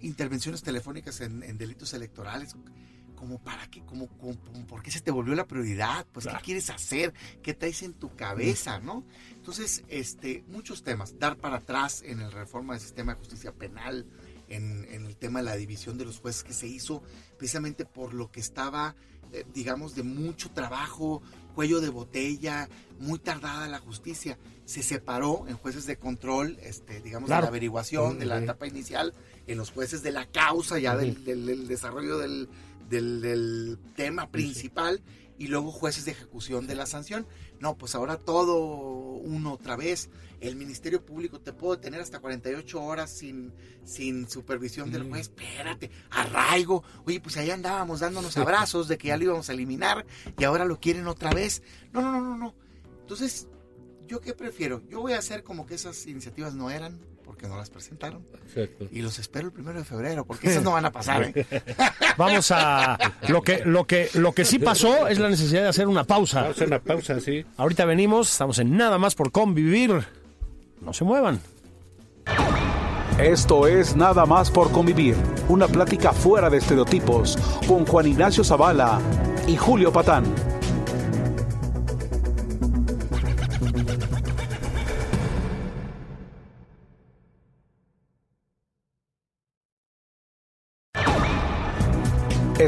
Speaker 4: intervenciones telefónicas en, en delitos electorales, como para qué, como, ¿por qué se te volvió la prioridad? Pues,
Speaker 3: Claro.
Speaker 4: ¿qué quieres hacer? ¿Qué traes en tu cabeza, no? Entonces, este, muchos temas, dar para atrás en la reforma del sistema de justicia penal, en, en el tema de la división de los jueces que se hizo precisamente por lo que estaba, eh, digamos, de mucho trabajo, cuello de botella, muy tardada la justicia. Se separó en jueces de control, este, digamos,
Speaker 3: Claro.
Speaker 4: de la averiguación, de la etapa inicial, en los jueces de la causa, ya del, del- del desarrollo del- del tema principal, y luego jueces de ejecución de la sanción. No, pues ahora todo uno otra vez. El Ministerio Público te puede tener hasta 48 horas sin, sin supervisión del juez. Espérate, arraigo. Oye, pues ahí andábamos dándonos abrazos de que ya lo íbamos a eliminar y ahora lo quieren otra vez. No, no, no, no, no. Entonces, ¿yo qué prefiero? Yo voy a hacer como que esas iniciativas no eran, porque no las presentaron.
Speaker 2: Exacto.
Speaker 4: Y los espero el primero de febrero, porque esas no van a pasar, ¿eh? [LAUGHS]
Speaker 3: Vamos a lo que lo que lo que sí pasó es la necesidad de hacer una pausa.
Speaker 2: Vamos a hacer una pausa, sí.
Speaker 3: Ahorita venimos, estamos en nada más por convivir. No se muevan.
Speaker 1: Esto es Nada más por convivir, una plática fuera de estereotipos con Juan Ignacio Zavala y Julio Patán.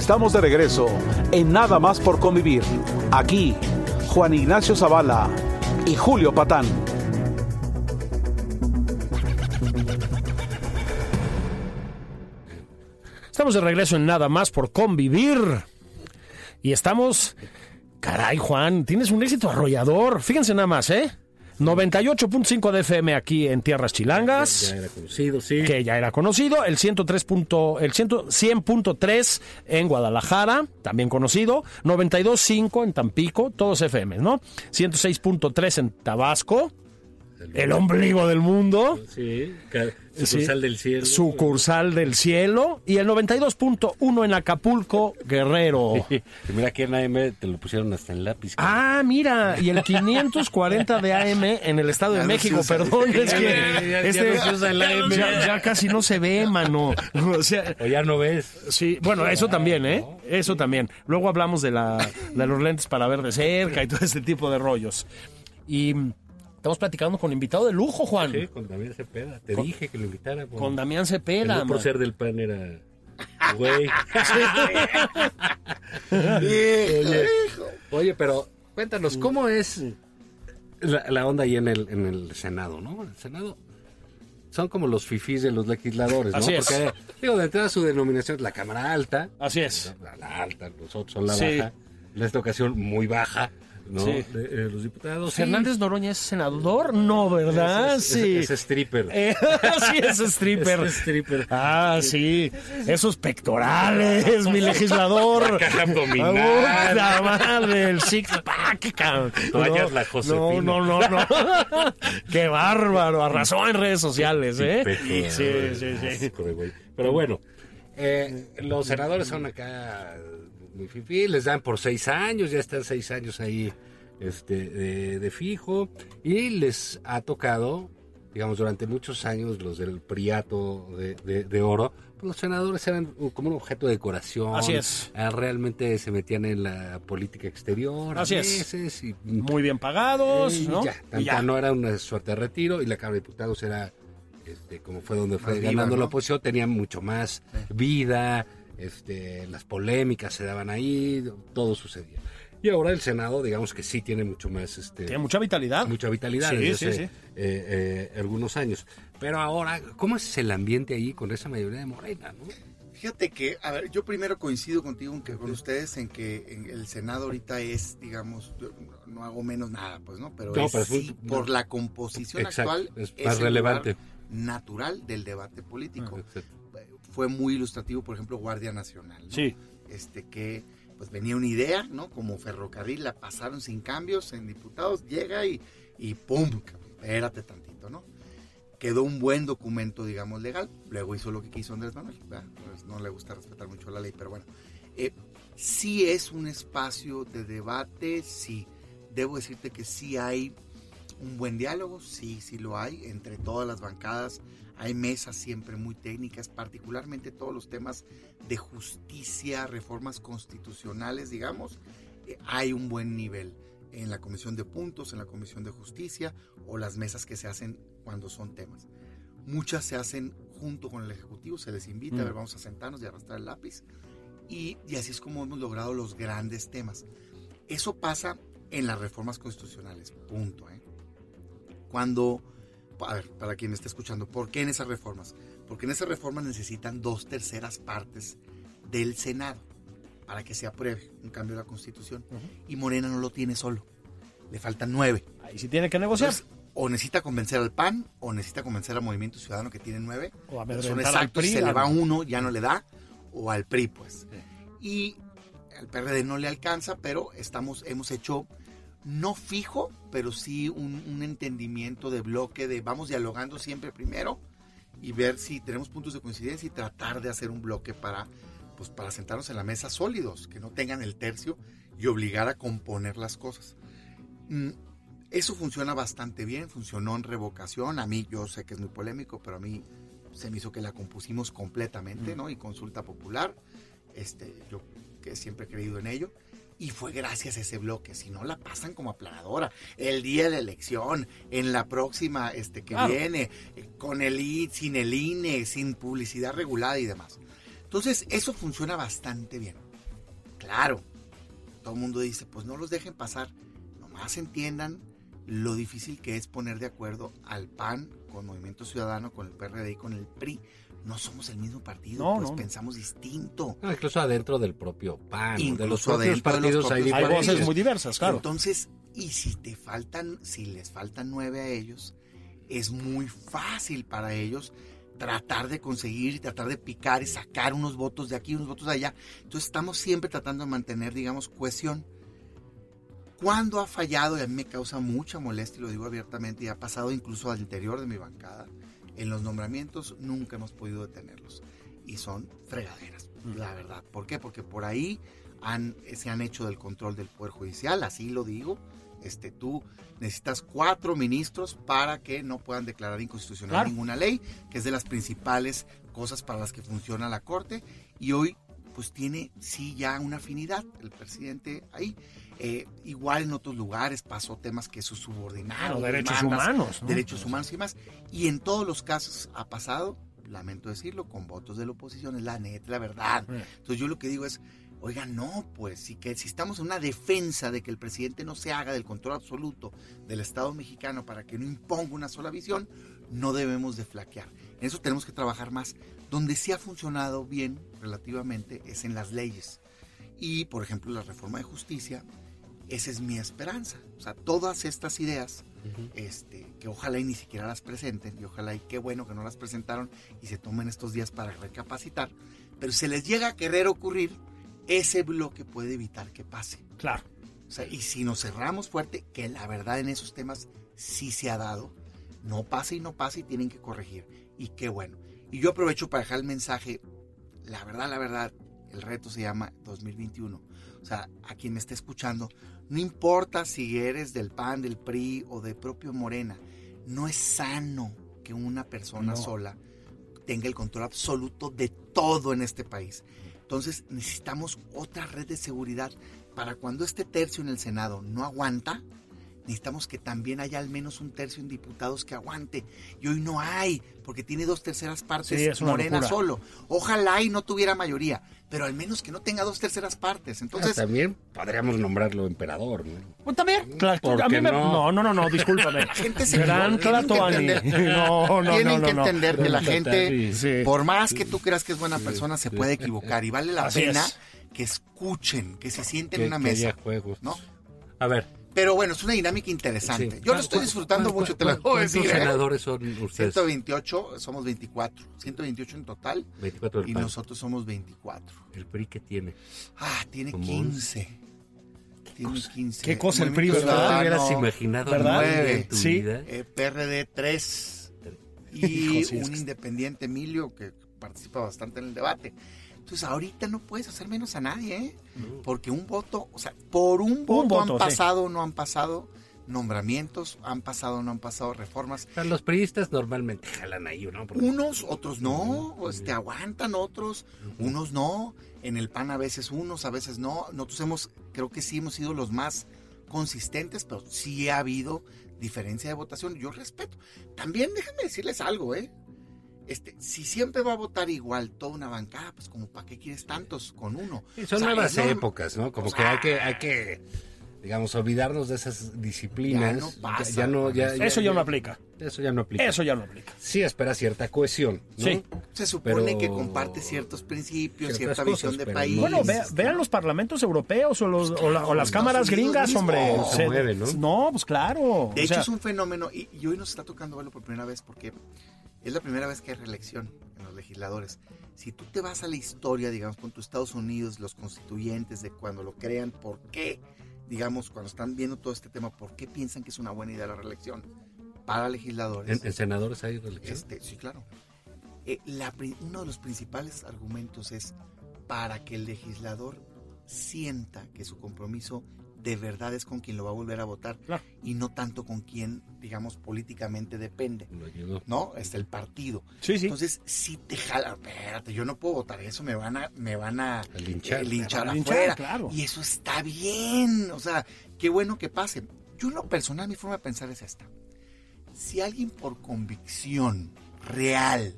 Speaker 1: Estamos de regreso en Nada más por convivir. Aquí, Juan Ignacio Zavala y Julio Patán.
Speaker 3: Estamos de regreso en nada más por convivir. Y estamos. Caray, Juan, tienes un éxito arrollador. Fíjense nada más, ¿eh? 98.5 de FM aquí en Tierras Chilangas.
Speaker 2: Ya era conocido, sí.
Speaker 3: que ya era conocido, el 103. punto- el 100 100.3 en Guadalajara, también conocido, 92.5 en Tampico, todos FM, ¿no? 106.3 en Tabasco, el ombligo del mundo.
Speaker 2: Sí, sucursal
Speaker 3: Sí.
Speaker 2: del cielo.
Speaker 3: Sucursal del cielo. Y el 92.1 en Acapulco, Guerrero. [LAUGHS]
Speaker 2: Mira aquí en AM te lo pusieron hasta en lápiz.
Speaker 3: Ah, mira, y el 540 de AM en el Estado de México, perdón, es
Speaker 2: Ya,
Speaker 3: que
Speaker 2: ya,
Speaker 3: este, ya, ya casi no se ve, mano. O sea,
Speaker 2: O ya no ves.
Speaker 3: sí, bueno, eso también, ¿eh? Eso también. Luego hablamos de, la, de los lentes para ver de cerca y todo este tipo de rollos. Y estamos platicando con invitado de lujo, Juan.
Speaker 2: Sí, con Damián Cepeda. Te dije que lo invitara. por-
Speaker 3: Con Damián Cepeda.
Speaker 2: no por ser del pan era... Güey. [LAUGHS]
Speaker 4: Hijo.
Speaker 2: Oye, pero cuéntanos, ¿cómo es la, la onda ahí en el, en el Senado, no? El Senado son como los fifís de los legisladores, ¿no?
Speaker 3: Así es.
Speaker 2: Porque, digo, de entrada su denominación es la Cámara Alta,
Speaker 3: Así es.
Speaker 2: la, la alta, nosotros son la
Speaker 3: Sí.
Speaker 2: baja, en esta ocasión muy baja, ¿no?
Speaker 3: Sí.
Speaker 2: De- eh, los diputados. sí.
Speaker 3: Fernández Noroña es senador, no, ¿verdad?
Speaker 2: Es, es-
Speaker 3: sí.
Speaker 2: es stripper. [LAUGHS]
Speaker 3: Eh, sí, es stripper. [LAUGHS]
Speaker 2: Es stripper.
Speaker 3: Ah, sí. Esos pectorales, mi legislador.
Speaker 2: caja abdominal.
Speaker 3: Ah, puta madre, el six pack, cabrón. No,
Speaker 2: la Josefina.
Speaker 3: No, no, no, no. [LAUGHS] Qué bárbaro. Arrasó en redes sociales, ¿eh? Sí, sí, sí.
Speaker 2: Pero bueno, eh, los senadores son acá muy fifí, les dan por seis años, ya están seis años ahí este, de, de fijo, y les ha tocado, digamos, durante muchos años, los del Priato de, de- de Oro, pues los senadores eran como un objeto de decoración.
Speaker 3: Así es.
Speaker 2: Ah, Realmente se metían en la política exterior. a
Speaker 3: Así es.
Speaker 2: veces, y
Speaker 3: Muy bien pagados, ¿no?
Speaker 2: ya, tan-
Speaker 3: Y ya.
Speaker 2: tan no era una suerte de retiro y la Cámara de Diputados era, este, como fue donde fue ganando
Speaker 4: ¿no?
Speaker 2: la oposición, tenía mucho más vida, este, las polémicas se daban ahí, todo sucedía. Y ahora el Senado, digamos que sí tiene mucho más, este,
Speaker 3: Tiene mucha vitalidad.
Speaker 2: mucha vitalidad
Speaker 3: Sí,
Speaker 2: desde
Speaker 3: sí,
Speaker 2: hace,
Speaker 3: sí.
Speaker 2: eh, eh, algunos años. Pero ahora, ¿cómo es el ambiente ahí con esa mayoría de Morena? ¿no?
Speaker 4: Fíjate que, a ver, yo primero coincido contigo en que con ustedes en que en el Senado ahorita es, digamos, no hago menos nada, pues, ¿no? Pero,
Speaker 2: No,
Speaker 4: es
Speaker 2: pero es
Speaker 4: sí,
Speaker 2: un-
Speaker 4: por la composición
Speaker 2: Exacto,
Speaker 4: actual
Speaker 2: es más
Speaker 4: el
Speaker 2: relevante.
Speaker 4: lugar natural del debate político.
Speaker 2: Ah,
Speaker 4: Fue muy ilustrativo, por ejemplo, Guardia Nacional, ¿no?
Speaker 3: Sí.
Speaker 4: Este que pues venía una idea, ¿no? Como ferrocarril, la pasaron sin cambios en diputados, llega y, y ¡pum! Espérate tantito, ¿no? Quedó un buen documento, digamos, legal. Luego hizo lo que quiso Andrés Manuel. Pues no le gusta respetar mucho la ley, pero bueno. Eh, sí es un espacio de debate, sí. Debo decirte que sí hay un buen diálogo, sí, sí lo hay, entre todas las bancadas. Hay mesas siempre muy técnicas, particularmente todos los temas de justicia, reformas constitucionales, digamos. eh, hay un buen nivel en la Comisión de Puntos, en la Comisión de Justicia o las mesas que se hacen cuando son temas. Muchas se hacen junto con el Ejecutivo, se les invita, a ver,
Speaker 3: Mm.
Speaker 4: vamos a sentarnos y arrastrar el lápiz. Y, y así es como hemos logrado los grandes temas. Eso pasa en las reformas constitucionales, punto. ¿eh? Cuando, a ver, para quien me está escuchando, ¿por qué en esas reformas? Porque en esas reformas necesitan dos terceras partes del Senado para que se apruebe un cambio de la Constitución. Y Morena no lo tiene solo, le faltan nueve.
Speaker 3: Ahí sí tiene que negociar.
Speaker 4: Entonces, o necesita convencer al PAN o necesita convencer al Movimiento Ciudadano que tiene nueve.
Speaker 3: O
Speaker 4: Son
Speaker 3: amedrentar al
Speaker 4: exactos,
Speaker 3: PRI,
Speaker 4: se le va uno, ya no le da, o al PRI, pues. Y al PRD no le alcanza, pero estamos, hemos hecho, no fijo, pero sí un, un entendimiento de bloque, de vamos dialogando siempre primero y ver si tenemos puntos de coincidencia y tratar de hacer un bloque para, pues, para sentarnos en la mesa sólidos, que no tengan el tercio y obligar a componer las cosas. Mm, Eso funciona bastante bien, funcionó en revocación. A mí, yo sé que es muy polémico, pero a mí se me hizo que la compusimos completamente, ¿no? Y consulta popular. Este, yo que siempre he creído en ello. Y fue gracias a ese bloque. Si no, la pasan como aplanadora. El día de la elección, en la próxima este, que
Speaker 3: Claro.
Speaker 4: viene, eh, con el I, sin el INE, sin publicidad regulada y demás. Entonces, eso funciona bastante bien. Claro, todo el mundo dice, pues no los dejen pasar. Nomás entiendan lo difícil que es poner de acuerdo al PAN con Movimiento Ciudadano, con el PRD y con el PRI. No somos el mismo partido,
Speaker 3: No,
Speaker 4: pues
Speaker 3: no,
Speaker 4: pensamos distinto.
Speaker 2: No, incluso adentro del propio PAN, de los propios
Speaker 4: de los
Speaker 2: partidos hay
Speaker 3: Hay voces muy diversas, claro.
Speaker 4: Entonces, y si te faltan, si les faltan nueve a ellos, es muy fácil para ellos tratar de conseguir, tratar de picar y sacar unos votos de aquí, unos votos de allá. Entonces estamos siempre tratando de mantener, digamos, cohesión. ¿Cuándo ha fallado? Y a mí me causa mucha molestia, y lo digo abiertamente, y ha pasado incluso al interior de mi bancada. En los nombramientos nunca hemos podido detenerlos. Y son fregaderas, la verdad. ¿Por qué? Porque por ahí han, se han hecho del control del Poder Judicial, así lo digo. Este, tú necesitas cuatro ministros para que no puedan declarar inconstitucional
Speaker 3: Claro.
Speaker 4: ninguna ley, que es de las principales cosas para las que funciona la Corte. Y hoy, pues tiene sí ya una afinidad el presidente ahí. Eh, igual en otros lugares pasó temas que sus subordinados,
Speaker 3: Claro, derechos
Speaker 4: demandas,
Speaker 3: humanos, ¿no?
Speaker 4: derechos humanos y demás. Y en todos los casos ha pasado, lamento decirlo, con votos de la oposición, es la neta, la verdad.
Speaker 3: Eh.
Speaker 4: Entonces yo lo que digo es, oiga, no, pues, si, que, si estamos en una defensa de que el presidente no se haga del control absoluto del Estado mexicano para que no imponga una sola visión, no debemos de flaquear. En eso tenemos que trabajar más. Donde sí ha funcionado bien relativamente es en las leyes. Y, por ejemplo, la reforma de justicia, esa es mi esperanza. O sea, todas estas ideas, este, que ojalá y ni siquiera las presenten, y ojalá y qué bueno que no las presentaron y se tomen estos días para recapacitar, pero se les llega a querer ocurrir, ese bloque puede evitar que pase.
Speaker 3: Claro.
Speaker 4: O sea, y si nos cerramos fuerte, que la verdad en esos temas sí se ha dado, no pasa y no pasa y tienen que corregir. Y qué bueno. Y yo aprovecho para dejar el mensaje, la verdad, la verdad, el reto se llama 2021. O sea, a quien me esté escuchando, no importa si eres del PAN, del PRI o de propio Morena, no es sano que una persona
Speaker 3: No.
Speaker 4: sola tenga el control absoluto de todo en este país. Entonces necesitamos otra red de seguridad para cuando este tercio en el Senado no aguanta, necesitamos que también haya al menos un tercio en diputados que aguante. Y hoy no hay, porque tiene dos terceras partes
Speaker 3: Sí, es una
Speaker 4: Morena
Speaker 3: locura.
Speaker 4: solo. Ojalá y no tuviera mayoría, pero al menos que no tenga dos terceras partes. Entonces,
Speaker 2: también podríamos nombrarlo emperador, ¿no?
Speaker 4: pues también.
Speaker 3: Claro,
Speaker 2: ¿Por
Speaker 3: a mí
Speaker 2: qué
Speaker 3: me-
Speaker 2: no?
Speaker 3: no, no, no, no, discúlpame. [LAUGHS]
Speaker 4: La gente se
Speaker 3: Gran
Speaker 4: entender- [LAUGHS]
Speaker 3: No, no,
Speaker 4: Tienen
Speaker 3: no,
Speaker 4: que
Speaker 3: no, no.
Speaker 4: entender que la gente,
Speaker 3: Sí.
Speaker 4: por más que tú creas que es buena persona, se puede equivocar. Y vale la
Speaker 3: Así
Speaker 4: pena
Speaker 3: es.
Speaker 4: que escuchen, que se sienten
Speaker 2: Que,
Speaker 4: en una
Speaker 2: que
Speaker 4: mesa.
Speaker 2: haya juegos.
Speaker 4: ¿no?
Speaker 2: A ver.
Speaker 4: Pero bueno, es una dinámica interesante.
Speaker 2: sí.
Speaker 4: Yo lo estoy
Speaker 2: ¿Cuál-
Speaker 4: disfrutando
Speaker 2: cuál-
Speaker 4: mucho, te lo puedo
Speaker 2: ¿Cuántos
Speaker 4: decir. ¿eh?
Speaker 2: senadores son ustedes?
Speaker 4: 128, somos 24. 128 en total
Speaker 2: 24 del
Speaker 4: y
Speaker 2: PAN.
Speaker 4: nosotros somos 24.
Speaker 2: ¿El PRI que tiene?
Speaker 4: Ah, tiene
Speaker 2: Como
Speaker 4: 15. Tiene 15.
Speaker 3: qué cosa el PRI, ¿verdad?
Speaker 2: ¿Te
Speaker 4: Ciudadano,
Speaker 2: hubieras imaginado
Speaker 3: ¿Verdad?
Speaker 2: nueve en tu
Speaker 3: Sí.
Speaker 2: vida?
Speaker 4: eh, PRD 3 y
Speaker 3: Hijo, sí,
Speaker 4: un independiente Emilio que participa bastante en el debate. Entonces ahorita no puedes hacer menos a nadie, ¿eh? Porque un voto, o sea, por un voto,
Speaker 3: voto,
Speaker 4: han pasado o no han pasado nombramientos, han pasado o no han pasado reformas.
Speaker 2: O sea, los priistas normalmente jalan ahí, ¿no? Porque-
Speaker 4: Unos, otros no, pues te aguantan otros, unos no. En el PAN a veces unos, a veces no. Nosotros hemos, creo que sí hemos sido los más consistentes, pero sí ha habido diferencia de votación. Yo respeto. También déjenme decirles algo, ¿eh? Este, si siempre va a votar igual toda una bancada, pues como para qué quieres tantos con uno.
Speaker 2: Sí, son
Speaker 4: O sea,
Speaker 2: nuevas épocas, ¿no? Como
Speaker 4: o
Speaker 2: que hay que, hay que, digamos, olvidarnos de esas disciplinas.
Speaker 4: Ya no pasa,
Speaker 2: ya, no, ya,
Speaker 3: Eso ya no aplica.
Speaker 2: Eso ya no aplica.
Speaker 3: Eso ya no aplica.
Speaker 2: Sí espera cierta cohesión, ¿no?
Speaker 3: Sí.
Speaker 4: Se supone
Speaker 2: Pero-
Speaker 4: que comparte ciertos principios,
Speaker 2: Ciertas
Speaker 4: cierta
Speaker 2: cosas,
Speaker 4: visión de país.
Speaker 2: no-
Speaker 3: Bueno, ve- vean los parlamentos europeos o, los, o, la- o las cámaras gringas,
Speaker 4: mismo.
Speaker 3: hombre.
Speaker 4: No
Speaker 2: se mueve, ¿no?
Speaker 3: No, pues claro.
Speaker 4: De
Speaker 3: O
Speaker 4: hecho,
Speaker 3: sea,
Speaker 4: es un fenómeno y, y hoy nos está tocando verlo por primera vez porque es la primera vez que hay reelección en los legisladores. Si tú te vas a la historia, digamos, con tus Estados Unidos, los constituyentes de cuando lo crean, ¿por qué? Digamos, cuando están viendo todo este tema, ¿por qué piensan que es una buena idea la reelección? Para legisladores.
Speaker 2: ¿En, en senadores hay reelección?
Speaker 4: Este, sí, claro. Eh, la uno de los principales argumentos es para que el legislador sienta que su compromiso de verdad es con quien lo va a volver a votar
Speaker 3: Claro.
Speaker 4: y no tanto con quien, digamos, políticamente depende.
Speaker 2: Lo ayudó.
Speaker 4: ¿No? Es el partido.
Speaker 3: sí, sí.
Speaker 4: Entonces, si te jala, espérate, yo no puedo votar eso, me van a, me van a,
Speaker 2: A linchar.
Speaker 4: eh, linchar
Speaker 3: Me van a linchar,
Speaker 4: afuera.
Speaker 3: claro.
Speaker 4: Y eso está bien. O sea, qué bueno que pase. Yo en lo personal, mi forma de pensar es esta. Si alguien por convicción real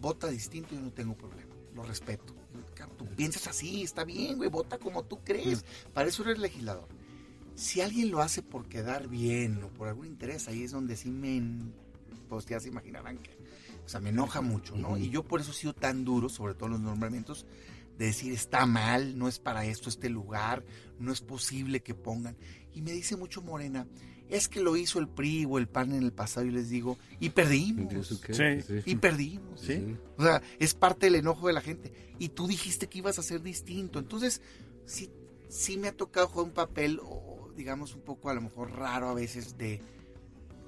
Speaker 4: vota distinto, yo no tengo problema. Lo respeto. Tú piensas así, está bien, güey, vota como tú crees. Para eso eres legislador. Si alguien lo hace por quedar bien o por algún interés, ahí es donde sí me... Pues ya se imaginarán que... O sea, me enoja mucho, ¿no? Y yo por eso he sido tan duro, sobre todo en los nombramientos, de decir, está mal, no es para esto este lugar, no es posible que pongan. Y me dice mucho Morena, es que lo hizo el PRI o el PAN en el pasado, y les digo, y perdimos.
Speaker 3: Sí.
Speaker 4: Y perdimos.
Speaker 2: Sí.
Speaker 4: O sea, es parte del enojo de la gente. Y tú dijiste que ibas a ser distinto. Entonces, sí, sí me ha tocado jugar un papel o, digamos, un poco a lo mejor raro a veces de,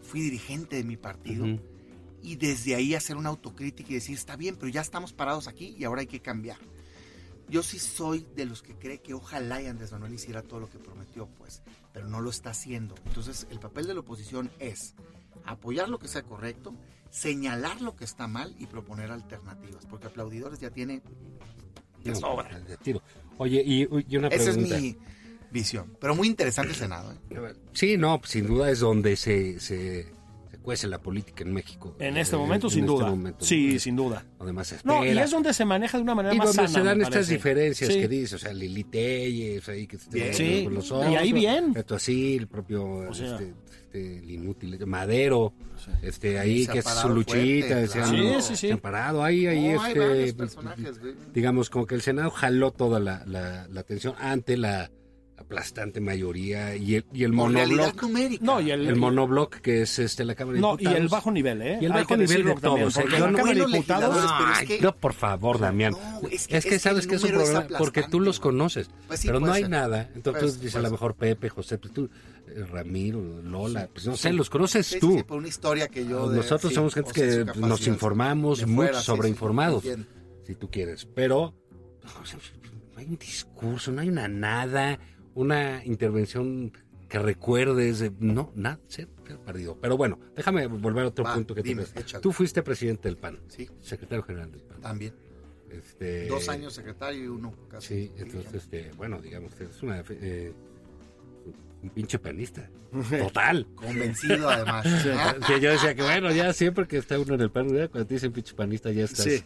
Speaker 4: fui dirigente de mi partido y desde ahí hacer una autocrítica y decir, está bien, pero ya estamos parados aquí y ahora hay que cambiar. Yo sí soy de los que cree que ojalá y Andrés Manuel hiciera todo lo que prometió, pues, pero no lo está haciendo. Entonces, el papel de la oposición es apoyar lo que sea correcto, señalar lo que está mal y proponer alternativas, porque aplaudidores ya tiene
Speaker 2: No,
Speaker 4: sobra.
Speaker 2: de tiro. Oye, y, y una
Speaker 4: Esa es
Speaker 2: pregunta.
Speaker 4: mi visión. Pero muy interesante el Senado. ¿eh?
Speaker 2: Sí, no, sin duda es donde se, se cuece la política en México.
Speaker 3: En este
Speaker 2: Eh,
Speaker 3: momento,
Speaker 2: en
Speaker 3: sin
Speaker 2: este
Speaker 3: duda.
Speaker 2: momento,
Speaker 3: sí,
Speaker 2: ¿no?
Speaker 3: sin duda.
Speaker 2: Además se
Speaker 3: No, y es donde se maneja de una manera
Speaker 2: Y
Speaker 3: más
Speaker 2: donde
Speaker 3: sana,
Speaker 2: se dan estas
Speaker 3: parece.
Speaker 2: diferencias
Speaker 3: Sí.
Speaker 2: que dice, o sea, Lili Telles, ahí que
Speaker 4: Bien.
Speaker 3: Sí,
Speaker 2: con los
Speaker 3: y ahí bien.
Speaker 2: Esto así, el propio,
Speaker 3: O sea.
Speaker 2: este, este, el inútil, Madero, este, ahí
Speaker 4: se
Speaker 2: que es su luchita,
Speaker 4: fuerte,
Speaker 2: se han-
Speaker 4: claro.
Speaker 3: Sí, sí, sí.
Speaker 2: se han parado, ahí, ahí,
Speaker 4: hay
Speaker 2: este,
Speaker 4: güey.
Speaker 2: digamos, como que el Senado jaló toda la, la, la atención ante la aplastante mayoría y el, y el monobloc,
Speaker 4: numérica.
Speaker 3: No, y el,
Speaker 2: el monobloc que es este la Cámara de
Speaker 3: no, y
Speaker 2: Diputados.
Speaker 3: el bajo nivel, ¿eh?
Speaker 2: Y el
Speaker 3: Hay
Speaker 2: bajo nivel de todos, ¿eh? Yo no-
Speaker 3: Cámara de Diputados...
Speaker 4: es que-
Speaker 2: no, por favor, Damián.
Speaker 4: No, es
Speaker 2: es,
Speaker 4: que- es que
Speaker 2: sabes que es un problema porque tú los conoces,
Speaker 4: Pues sí,
Speaker 2: pero no hay
Speaker 4: ser.
Speaker 2: nada. Entonces
Speaker 4: Pues,
Speaker 2: dices a
Speaker 4: puede
Speaker 2: lo mejor Pepe, José, pues tú, eh, Ramiro, Lola, pues no sé, los conoces
Speaker 4: Sí,
Speaker 2: tú.
Speaker 4: sí, por una historia que yo... de-
Speaker 2: Nosotros
Speaker 4: sí,
Speaker 2: somos gente que nos informamos, mucho sobreinformados, si tú quieres, pero no hay un discurso, no hay una nada, una intervención que recuerdes, de- no, nada, se ha perdido. Pero bueno, déjame volver a otro
Speaker 4: Va,
Speaker 2: punto que
Speaker 4: dime,
Speaker 2: tú fuiste presidente del PAN,
Speaker 4: Sí,
Speaker 2: secretario general del PAN.
Speaker 4: también.
Speaker 2: Este,
Speaker 4: Dos años secretario y uno casi.
Speaker 2: Sí, entonces, este, bueno, digamos, es una, eh, un pinche panista. [LAUGHS] Total.
Speaker 4: Convencido además. [LAUGHS]
Speaker 2: Que yo decía que, bueno, ya siempre que está uno en el PAN, cuando te dicen pinche panista, ya estás.
Speaker 3: Sí.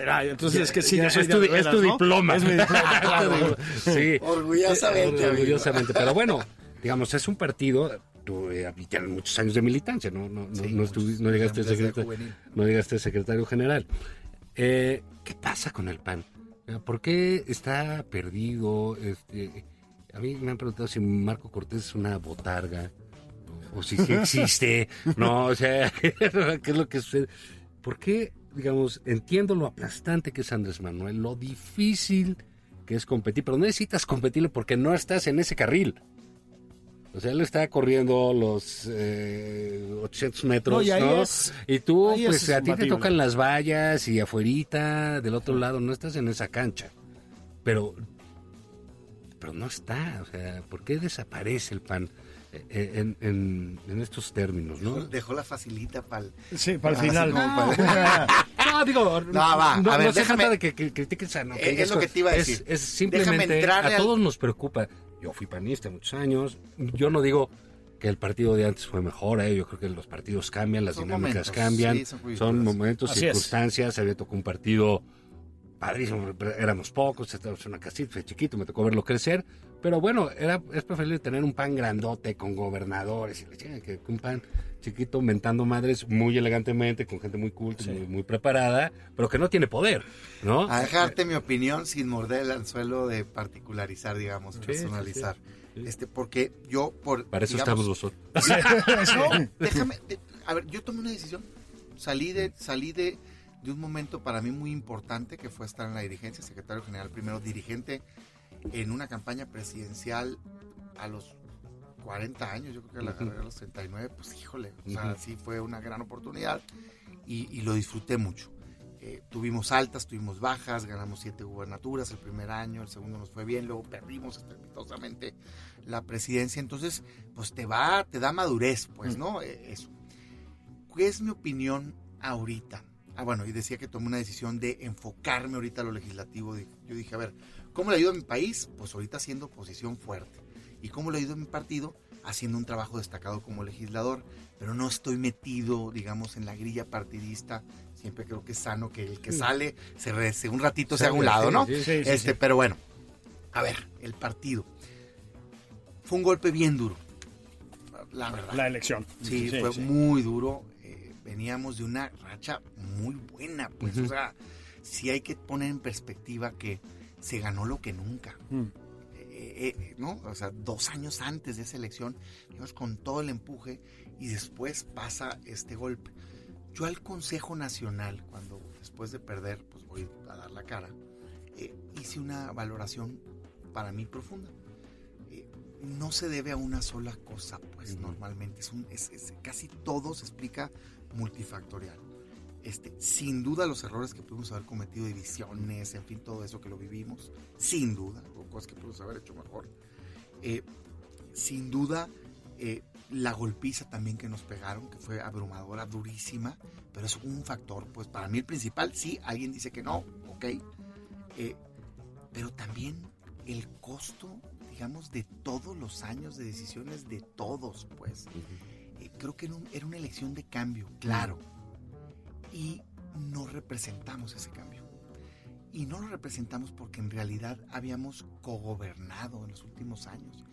Speaker 3: Era, entonces es que sí,
Speaker 2: Ya,
Speaker 3: yo soy
Speaker 2: es, tu,
Speaker 3: veras,
Speaker 2: es tu
Speaker 3: ¿no?
Speaker 2: diploma.
Speaker 3: Es mi diploma, [LAUGHS] claro.
Speaker 2: sí.
Speaker 4: Orgullosamente,
Speaker 2: Eh. Orgullosamente. Pero bueno, digamos, es un partido. Tú eh, tienes muchos años de militancia, ¿no? No, no,
Speaker 4: Sí,
Speaker 2: no,
Speaker 4: muchos,
Speaker 2: no llegaste, secretario, no llegaste secretario general. Eh, ¿Qué pasa con el PAN? ¿Por qué está perdido? Este, a mí me han preguntado si Marco Cortés es una botarga o, o si sí existe. [LAUGHS] no, o sea, [LAUGHS] ¿qué es lo que sucede? ¿Por qué, digamos, entiendo lo aplastante que es Andrés Manuel, lo difícil que es competir, pero no necesitas competirle porque no estás en ese carril. O sea, él está corriendo los eh, 800 metros,
Speaker 3: No, y ahí
Speaker 2: ¿no?
Speaker 3: es-
Speaker 2: y tú, pues
Speaker 3: es
Speaker 2: a ti te tocan las vallas y afuerita, del otro lado, no estás en esa cancha. Pero, pero no está, o sea, ¿por qué desaparece el pan en, en- en estos términos, no?
Speaker 4: Dejó la facilita para el...
Speaker 3: Sí, para el final.
Speaker 4: para- [LAUGHS]
Speaker 2: No, digo, no,
Speaker 4: va, a
Speaker 2: no,
Speaker 4: ver,
Speaker 2: no se
Speaker 4: déjame-
Speaker 2: trata de que, que critiques a no, que
Speaker 4: Es- es lo que te iba a
Speaker 2: Es-
Speaker 4: decir.
Speaker 2: Es, simplemente,
Speaker 4: Déjame entrarle
Speaker 2: a
Speaker 4: al-
Speaker 2: todos nos preocupa. Yo fui panista muchos años, yo no digo que el partido de antes fue mejor, ¿eh? yo creo que los partidos cambian, las
Speaker 4: Son
Speaker 2: dinámicas
Speaker 4: momentos,
Speaker 2: cambian,
Speaker 4: sí, son
Speaker 2: son, momentos,
Speaker 3: Así es.
Speaker 2: circunstancias, había tocado un partido padrísimo, éramos pocos, estábamos en una casita, fue chiquito, me tocó verlo crecer, pero bueno, era, es preferible tener un pan grandote con gobernadores y la chingada que un pan chiquito mentando madres muy elegantemente, con gente muy culta, muy, muy preparada, pero que no tiene poder, ¿no?
Speaker 4: A dejarte mi opinión sin morder el anzuelo de particularizar, digamos,
Speaker 2: sí,
Speaker 4: personalizar.
Speaker 2: sí.
Speaker 4: Este, porque yo por
Speaker 2: Para eso
Speaker 4: digamos,
Speaker 2: estamos nosotros. [LAUGHS] [LAUGHS]
Speaker 4: No, déjame, de- a ver, yo tomé una decisión. Salí de, salí de, de un momento para mí muy importante que fue estar en la dirigencia, secretario general primero, dirigente en una campaña presidencial a los 40 años, yo creo que la agarré a los 39, pues híjole, o sea, sí fue una gran oportunidad y, y lo disfruté mucho. Eh, tuvimos altas, tuvimos bajas, ganamos siete gubernaturas el primer año, el segundo nos fue bien, luego perdimos estrepitosamente la presidencia, entonces pues te va, te da madurez, pues, ¿no? Eh, eso. ¿Qué es mi opinión ahorita? Ah, bueno, y decía que tomé una decisión de enfocarme ahorita a lo legislativo. Yo dije, a ver, ¿cómo le ayudo a mi país? Pues ahorita haciendo oposición fuerte. ¿Y cómo le ayudo a mi partido? Haciendo un trabajo destacado como legislador, pero no estoy metido, digamos, en la grilla partidista. Siempre creo que es sano que el que sale se rece un ratito se haga un lado, ¿no?
Speaker 2: Sí,
Speaker 3: Sí, sí,
Speaker 4: este, pero bueno, a ver, el partido. Fue un golpe bien duro, la verdad.
Speaker 3: La elección.
Speaker 4: Sí, fue muy duro. eh, veníamos de una racha muy buena, pues, o sea, sí hay que poner en perspectiva que se ganó lo que nunca.
Speaker 3: Mm.
Speaker 4: Eh, eh, ¿no? O sea, dos años antes de esa elección, íbamos con todo el empuje y después pasa este golpe. Yo al Consejo Nacional, cuando después de perder, pues voy a dar la cara, eh, hice una valoración para mí profunda. Eh, no se debe a una sola cosa, pues normalmente es, un, es, es- casi todo se explica multifactorial. Este, sin duda los errores que pudimos haber cometido, divisiones, en fin, todo eso que lo vivimos, sin duda, o cosas que pudimos haber hecho mejor. Eh, sin duda, eh, la golpiza también que nos pegaron, que fue abrumadora, durísima, pero es un factor, pues para mí el principal, sí, alguien dice que no, ok, eh, pero también el costo, digamos, de todos los años de decisiones de todos, pues. Creo que era, un- era una elección de cambio, claro. Y no representamos ese cambio. Y no lo representamos porque en realidad habíamos cogobernado en los últimos años.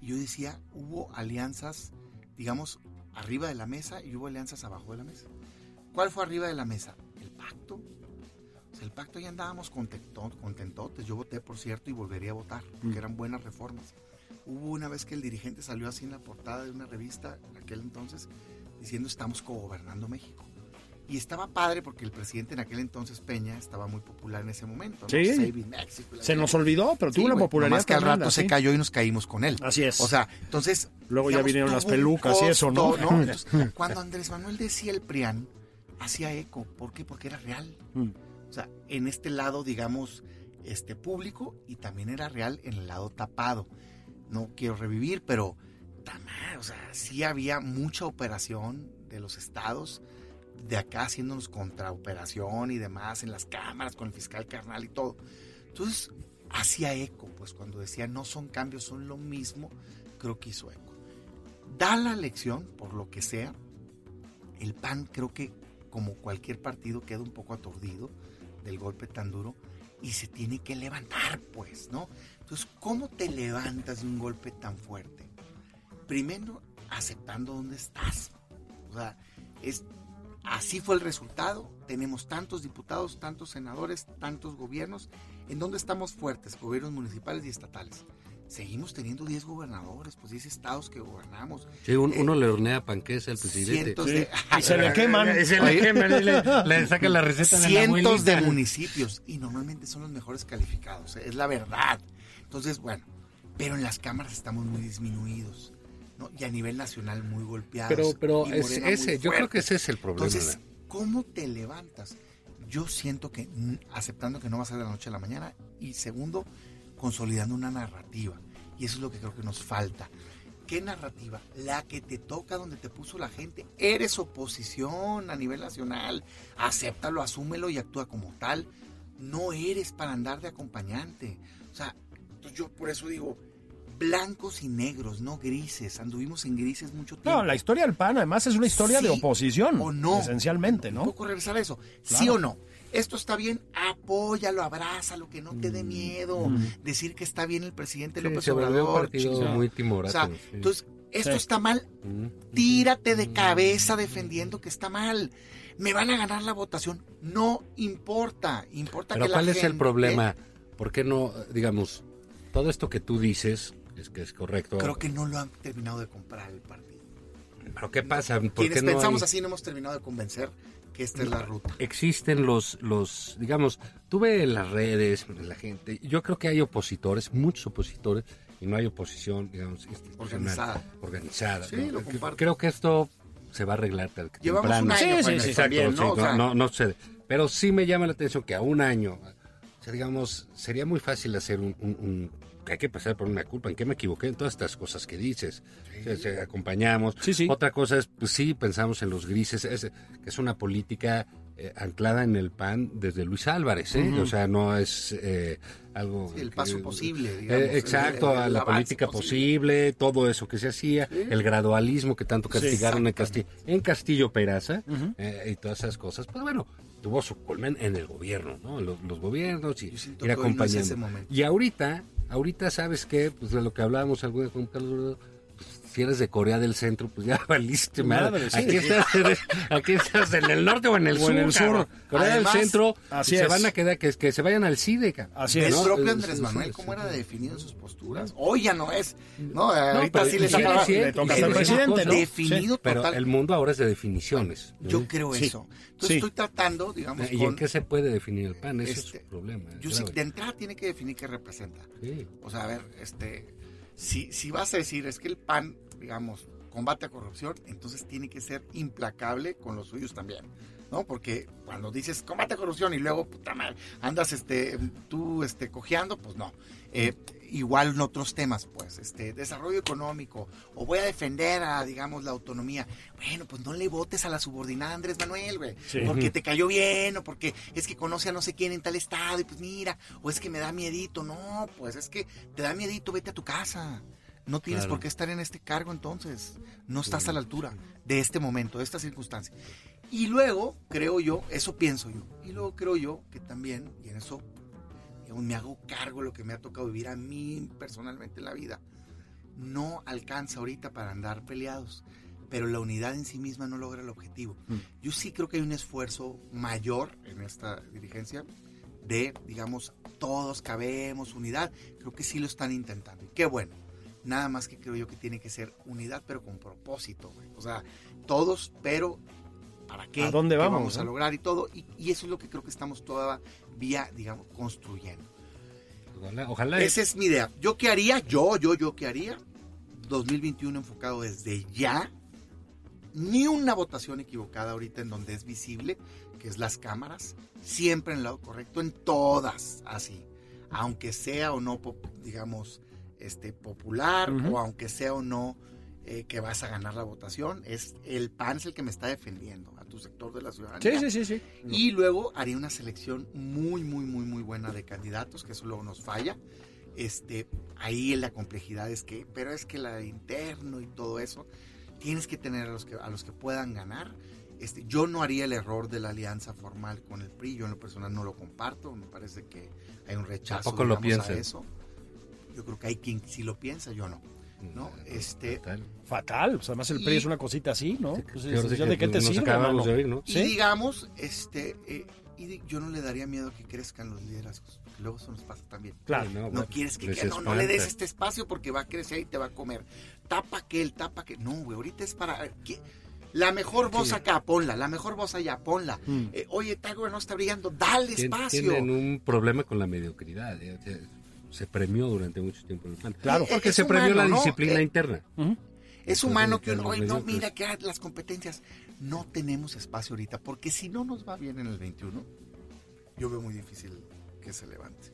Speaker 4: Y yo decía, hubo alianzas, digamos, arriba de la mesa y hubo alianzas abajo de la mesa. ¿Cuál fue arriba de la mesa? El pacto. O sea, el pacto ya andábamos contento- contentotes. Yo voté, por cierto, y volvería a votar, porque eran buenas reformas. Hubo una vez que el dirigente salió así en la portada de una revista, en aquel entonces, diciendo estamos cogobernando México. Y estaba padre porque el presidente en aquel entonces, Peña, estaba muy popular en ese momento. ¿no?
Speaker 3: Sí.
Speaker 4: Saving Mexico
Speaker 3: Se nos olvidó, pero
Speaker 4: Sí,
Speaker 3: tuvo una popularidad
Speaker 4: nomás que al rato se
Speaker 3: sí.
Speaker 4: cayó y nos caímos con él.
Speaker 3: Así es.
Speaker 4: O sea, entonces...
Speaker 3: Luego ya vinieron las pelucas y eso, ¿no?
Speaker 4: costo, [LAUGHS] Entonces, cuando Andrés Manuel decía el PRIAN, hacía eco. ¿Por qué? Porque era real.
Speaker 3: Mm.
Speaker 4: O sea, en este lado, digamos, este público y también era real en el lado tapado. No quiero revivir, pero tamar, o sea, sí había mucha operación de los estados de acá haciéndonos contraoperación y demás en las cámaras con el fiscal carnal y todo. Entonces, hacía eco, pues cuando decía no son cambios, son lo mismo, creo que hizo eco. Da la elección, por lo que sea, el PAN creo que como cualquier partido queda un poco aturdido del golpe tan duro y se tiene que levantar, pues, ¿no? Entonces, ¿cómo te levantas de un golpe tan fuerte? Primero, aceptando dónde estás. O sea, es, así fue el resultado. Tenemos tantos diputados, tantos senadores, tantos gobiernos. ¿En dónde estamos fuertes? Gobiernos municipales y estatales. Seguimos teniendo 10 gobernadores, pues 10 estados que gobernamos.
Speaker 2: Sí, un-
Speaker 4: Eh,
Speaker 2: uno le hornea panqués al presidente.
Speaker 4: Cientos
Speaker 3: Sí.
Speaker 4: de...
Speaker 3: Y se le queman.
Speaker 2: Y [LAUGHS] se le queman, y le, le sacan la receta de la
Speaker 4: cientos de
Speaker 2: abuelita.
Speaker 4: municipios y normalmente son los mejores calificados, ¿eh? es la verdad. Entonces, bueno, pero en las cámaras estamos muy disminuidos ¿no? y a nivel nacional muy golpeados.
Speaker 2: Pero, pero es- ese, yo creo que ese es el problema.
Speaker 4: Entonces, ¿cómo te levantas? Yo siento que mm, aceptando que no va a ser de la noche a la mañana y segundo, consolidando una narrativa. Y eso es lo que creo que nos falta. ¿Qué narrativa? La que te toca donde te puso la gente. Eres oposición a nivel nacional. Acéptalo, asúmelo y actúa como tal. No eres para andar de acompañante. O sea, entonces yo por eso digo, blancos y negros, no grises. Anduvimos en grises mucho tiempo.
Speaker 3: No, la historia del PAN además es una historia de oposición.
Speaker 4: o no.
Speaker 3: Esencialmente,
Speaker 4: Un
Speaker 3: ¿no?
Speaker 4: poco regresar a eso.
Speaker 3: Claro.
Speaker 4: ¿Sí o no? Esto está bien, apóyalo, abrázalo, que no te
Speaker 2: Mm.
Speaker 4: dé miedo. Decir que está bien el presidente
Speaker 2: Sí,
Speaker 4: López
Speaker 2: se un
Speaker 4: Obrador.
Speaker 2: partido
Speaker 4: chingado.
Speaker 2: muy
Speaker 4: O
Speaker 2: timorato.
Speaker 4: sea,
Speaker 2: sí.
Speaker 4: entonces, esto
Speaker 3: Sí.
Speaker 4: está mal,
Speaker 2: Mm.
Speaker 4: tírate de cabeza defendiendo que está mal. Me van a ganar la votación. No importa, importa
Speaker 2: Pero
Speaker 4: que la
Speaker 2: ¿cuál es el problema? ¿Por qué no, digamos, todo esto que tú dices, es que es correcto,
Speaker 4: Creo que no lo han terminado de comprar el partido.
Speaker 2: pero qué pasa? ¿Por
Speaker 4: Quienes
Speaker 2: qué no
Speaker 4: pensamos
Speaker 2: hay-
Speaker 4: así no hemos terminado de convencer que esta es la ruta.
Speaker 2: existen los, los, digamos, tuve en las redes, la gente, yo creo que hay opositores, muchos opositores, y no hay oposición, digamos,
Speaker 4: Organizada.
Speaker 2: organizada.
Speaker 4: Sí,
Speaker 2: ¿no?
Speaker 4: lo comparto.
Speaker 2: Creo que esto se va a arreglar
Speaker 4: Llevamos
Speaker 2: temprano.
Speaker 4: un año
Speaker 3: Sí, sí, sí,
Speaker 2: Exacto, sí,
Speaker 4: ¿no? O
Speaker 2: no,
Speaker 4: sea,
Speaker 2: no, no sucede. Pero sí me llama la atención que a un año, digamos, sería muy fácil hacer un, un- un- que hay que pasar por una culpa. ¿En qué me equivoqué? En todas estas cosas que dices. O sea, acompañamos.
Speaker 3: Sí, sí.
Speaker 2: Otra cosa es, pues sí, pensamos en los grises, es, que es una política eh, anclada en el PAN desde Luis Álvarez, ¿eh? O sea, no es eh, algo...
Speaker 4: Sí, el paso posible,
Speaker 2: Eh,
Speaker 4: digamos,
Speaker 2: exacto,
Speaker 4: el- el-
Speaker 2: a
Speaker 4: el
Speaker 2: la política posible, todo eso que se hacía, el gradualismo que tanto castigaron en, Castillo, en Castillo Peraza eh, y todas esas cosas. Pues bueno, tuvo su colmen en el gobierno, ¿no? Los, los gobiernos y ir acompañando. y ahorita, ahorita, ¿sabes qué? Pues de lo que hablábamos alguna con Carlos si eres de Corea del Centro, pues ya [LAUGHS] valiste madre.
Speaker 3: Madre, sí.
Speaker 2: Aquí, estás, aquí estás en el norte o en el
Speaker 3: O
Speaker 2: sur.
Speaker 3: en el sur.
Speaker 2: cabrón. Corea
Speaker 4: Además,
Speaker 2: del Centro,
Speaker 3: así
Speaker 2: se
Speaker 3: es.
Speaker 2: van a quedar, que, que se vayan al CIDE.
Speaker 3: Así
Speaker 4: El
Speaker 3: es.
Speaker 4: propio
Speaker 2: eh,
Speaker 4: Andrés Manuel, ¿cómo era definido en sus posturas? Hoy ya no es. No, ahorita
Speaker 2: pero
Speaker 4: sí le
Speaker 3: toca al presidente, ¿no?
Speaker 4: Definido
Speaker 2: Pero
Speaker 4: total.
Speaker 2: el mundo ahora es de definiciones. ¿no?
Speaker 4: Yo creo
Speaker 3: Sí.
Speaker 4: eso. Entonces
Speaker 3: Sí.
Speaker 4: estoy tratando, digamos,
Speaker 2: ¿Y
Speaker 4: con...
Speaker 2: en qué se puede definir el PAN? Ese
Speaker 4: Este,
Speaker 2: es su problema.
Speaker 4: Yo sí, de entrada tiene que definir qué representa.
Speaker 2: Sí.
Speaker 4: O sea, a ver, este, si, si vas a decir es que el PAN, digamos, combate a corrupción, entonces tiene que ser implacable con los suyos también. ¿No? Porque cuando dices combate corrupción y luego, puta madre, andas este, tú este, cojeando, pues no. Eh, igual en otros temas, pues, este, desarrollo económico, o voy a defender a, digamos, la autonomía. Bueno, pues no le votes a la subordinada Andrés Manuel, güey, porque te cayó bien, o porque es que conoce a no sé quién en tal estado, y pues mira, o es que me da miedito. No, pues es que te da miedito, vete a tu casa. No tienes por qué estar en este cargo entonces. No estás a la altura de este momento, de esta circunstancia. Y luego, creo yo, eso pienso yo, y luego creo yo que también, y en eso me hago cargo de lo que me ha tocado vivir a mí personalmente en la vida, no alcanza ahorita para andar peleados, pero la unidad en sí misma no logra el objetivo. Mm. Yo sí creo que hay un esfuerzo mayor en esta dirigencia de, digamos, todos cabemos, unidad. Creo que sí lo están intentando. Y qué bueno. Nada más que creo yo que tiene que ser unidad, pero con propósito. O sea, todos, pero ¿Para qué?
Speaker 3: ¿A dónde vamos?
Speaker 4: a lograr y todo. Y, eso es lo que creo que estamos todavía, digamos, construyendo.
Speaker 2: Ojalá.
Speaker 4: Esa es mi idea. ¿Yo qué haría? Yo, yo, yo qué haría. 2021 enfocado desde ya. Ni una votación equivocada ahorita en donde es visible, que es las cámaras. Siempre en el lado correcto, en todas, así. Aunque sea o no, digamos, este, popular, o aunque sea o no eh, que vas a ganar la votación. Es el PAN es el que me está defendiendo tu sector de la ciudadanía.
Speaker 3: Sí, sí, sí, sí.
Speaker 4: Y luego haría una selección muy, muy, muy, muy buena de candidatos, que eso luego nos falla. Este, ahí la complejidad es que, pero es que la interno y todo eso, tienes que tener a los que, a los que puedan ganar. Este, yo no haría el error de la alianza formal con el PRI, yo en lo personal no lo comparto, me parece que hay un rechazo
Speaker 2: lo a
Speaker 4: eso. Yo creo que hay quien sí lo piensa, yo no. ¿No? Este,
Speaker 3: Fatal. Pues además el PRI es una cosita así, ¿no?
Speaker 2: Pues, ¿De qué te sirve? ¿no?
Speaker 4: Y digamos, este, eh, y yo no le daría miedo que crezcan los liderazgos. Luego eso nos pasa también.
Speaker 3: Claro.
Speaker 4: no, quieres que, no, no, le des este espacio porque va a crecer y te va a comer. Tapa aquel, tapa que No, güey, ahorita es para. Que, la mejor voz acá, ponla. La mejor voz allá, ponla. Mm. Eh, oye, tal no está brillando, dale espacio.
Speaker 2: Tienen un problema con la mediocridad. Eh, se premió durante mucho tiempo en el PAN.
Speaker 4: Claro,
Speaker 2: porque se premió la disciplina eh, interna.
Speaker 4: Es humano que uno, no, mira que las competencias. No tenemos espacio ahorita, porque si no nos va bien en el 21, yo veo muy difícil que se levante.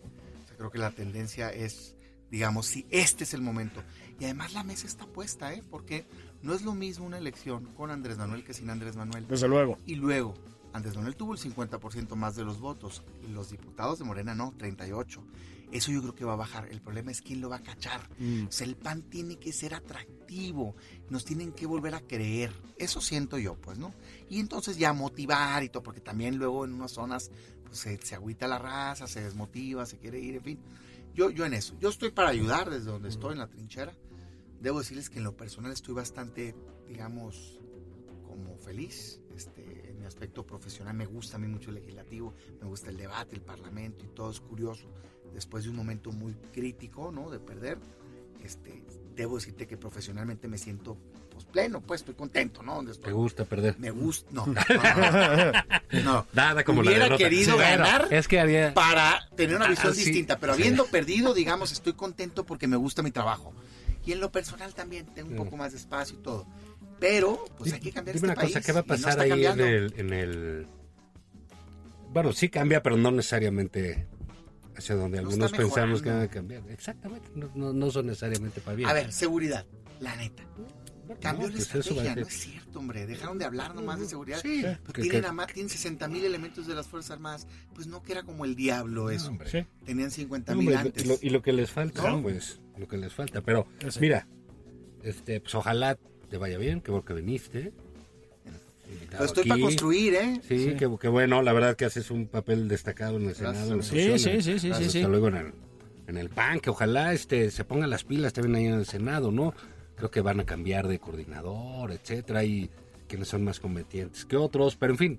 Speaker 4: creo que la tendencia es, digamos, si este es el momento. Y además la mesa está puesta, ¿eh? Porque no es lo mismo una elección con Andrés Manuel que sin Andrés Manuel.
Speaker 3: Desde luego.
Speaker 4: Y luego, Andrés Manuel tuvo el 50% más de los votos. Los diputados de Morena no, 38. Eso yo creo que va a bajar. El problema es quién lo va a cachar. Mm. O sea, el pan tiene que ser atractivo. Nos tienen que volver a creer. Eso siento yo, pues, ¿no? Y entonces ya motivar y todo, porque también luego en unas zonas pues, se, se agüita la raza, se desmotiva, se quiere ir, en fin. Yo, yo en eso. Yo estoy para ayudar desde donde mm. estoy, en la trinchera. Debo decirles que en lo personal estoy bastante, digamos, como feliz. Este, en mi aspecto profesional me gusta a mí mucho el legislativo, me gusta el debate, el parlamento y todo es curioso después de un momento muy crítico, ¿no? De perder, este, debo decirte que profesionalmente me siento pues pleno, pues estoy contento, ¿no?
Speaker 2: ¿Te gusta perder?
Speaker 4: Me gusta, no. [LAUGHS]
Speaker 2: No, Nada como
Speaker 4: Hubiera querido ganar
Speaker 2: es que había...
Speaker 4: para tener una ah, visión distinta, pero habiendo perdido, digamos, estoy contento porque me gusta mi trabajo. Y en lo personal también tengo un poco más de espacio y todo. Pero, pues hay que cambiar
Speaker 2: Dime
Speaker 4: este
Speaker 2: una cosa, ¿qué va a pasar ahí en el, en el... Bueno, sí cambia, pero no necesariamente hacia donde algunos pensamos que van a cambiar. Exactamente, no, no, son necesariamente para bien.
Speaker 4: A ver, seguridad, la neta. Cambió la pues estrategia, no es cierto, hombre. Dejaron de hablar nomás de seguridad. Sí, porque tienen, tienen 60 mil elementos de las Fuerzas Armadas. Pues no que era como el diablo eso. hombre. Tenían 50 mil antes.
Speaker 2: y lo que les falta, pues, lo que les falta. Pero, mira, este, pues ojalá te vaya bien, que porque viniste.
Speaker 4: Lo estoy para construir, ¿eh?
Speaker 2: Sí, Que, bueno, la verdad que haces un papel destacado en el Senado.
Speaker 3: sí, sí, sí, sí, sí,
Speaker 2: luego en el, en el PAN, que ojalá este, se pongan las pilas también ahí en el Senado, ¿no? Creo que van a cambiar de coordinador, etcétera, y quienes son más competentes que otros, pero en fin,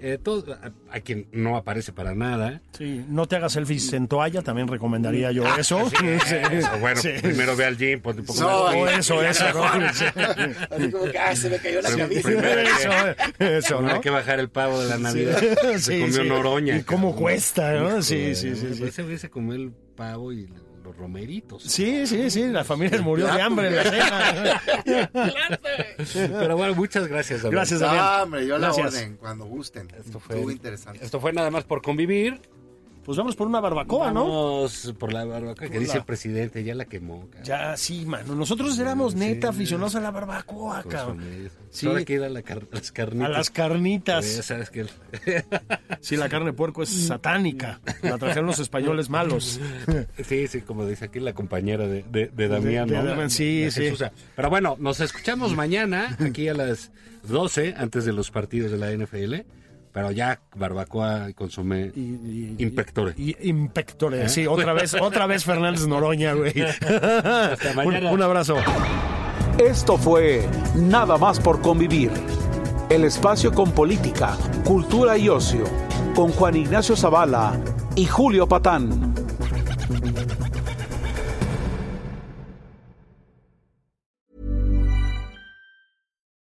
Speaker 2: eh, todo, a, quien no aparece para nada.
Speaker 3: Sí, no te hagas selfies en toalla, también recomendaría yo ah, eso. [LAUGHS]
Speaker 2: Bueno, primero ve al gym, ponte un poco
Speaker 3: no, eso, eso. [LAUGHS]
Speaker 4: Así como que, ah, se me cayó la camisa. eso,
Speaker 2: eso, ¿no? Hay que bajar el pavo de la Navidad. [LAUGHS] se comió Noroña.
Speaker 3: ¿Y cómo cuesta, no? Sí, sí, sí.
Speaker 2: Ese güey se comió el pavo y los romeritos.
Speaker 3: Sí, sí, sí, la familia murió de hambre en la cena.
Speaker 2: Pero bueno, muchas gracias.
Speaker 3: Gracias, Damián.
Speaker 4: Ah, hombre, yo la
Speaker 3: Gracias.
Speaker 4: orden, cuando gusten.
Speaker 2: Esto fue,
Speaker 4: Estuvo interesante.
Speaker 2: Esto fue nada más por convivir.
Speaker 3: Pues vamos por una barbacoa, ¿no?
Speaker 2: Vamos por la barbacoa que dice el presidente, ya la quemó. cabrón.
Speaker 3: Ya, sí, mano. Nosotros éramos neta aficionados a la barbacoa, cabrón. Sí.
Speaker 2: Ahora que ir a la car- las carnitas.
Speaker 3: A las
Speaker 2: Eh, Ya
Speaker 3: carnitas.
Speaker 2: sabes que el- [LAUGHS]
Speaker 3: Sí, la carne de puerco es satánica. La trajeron los españoles malos. [LAUGHS]
Speaker 2: Sí, sí, como dice aquí la compañera de, de, de Damián,
Speaker 3: De-. Damián, sí, sí.
Speaker 2: Jesusa. Pero bueno, nos escuchamos mañana aquí a las 12 antes de los partidos de la NFL. Pero ya barbacoa y consomé
Speaker 3: Y, y-
Speaker 2: impectore.
Speaker 3: y- impectore,
Speaker 2: ¿Eh?
Speaker 3: sí, otra vez, [LAUGHS] otra vez Fernández Noroña, güey. [LAUGHS]
Speaker 2: mañana.
Speaker 3: Un, un abrazo.
Speaker 1: Esto fue Nada más por convivir. El espacio con política, cultura y ocio, con Juan Ignacio Zavala y Julio Patán.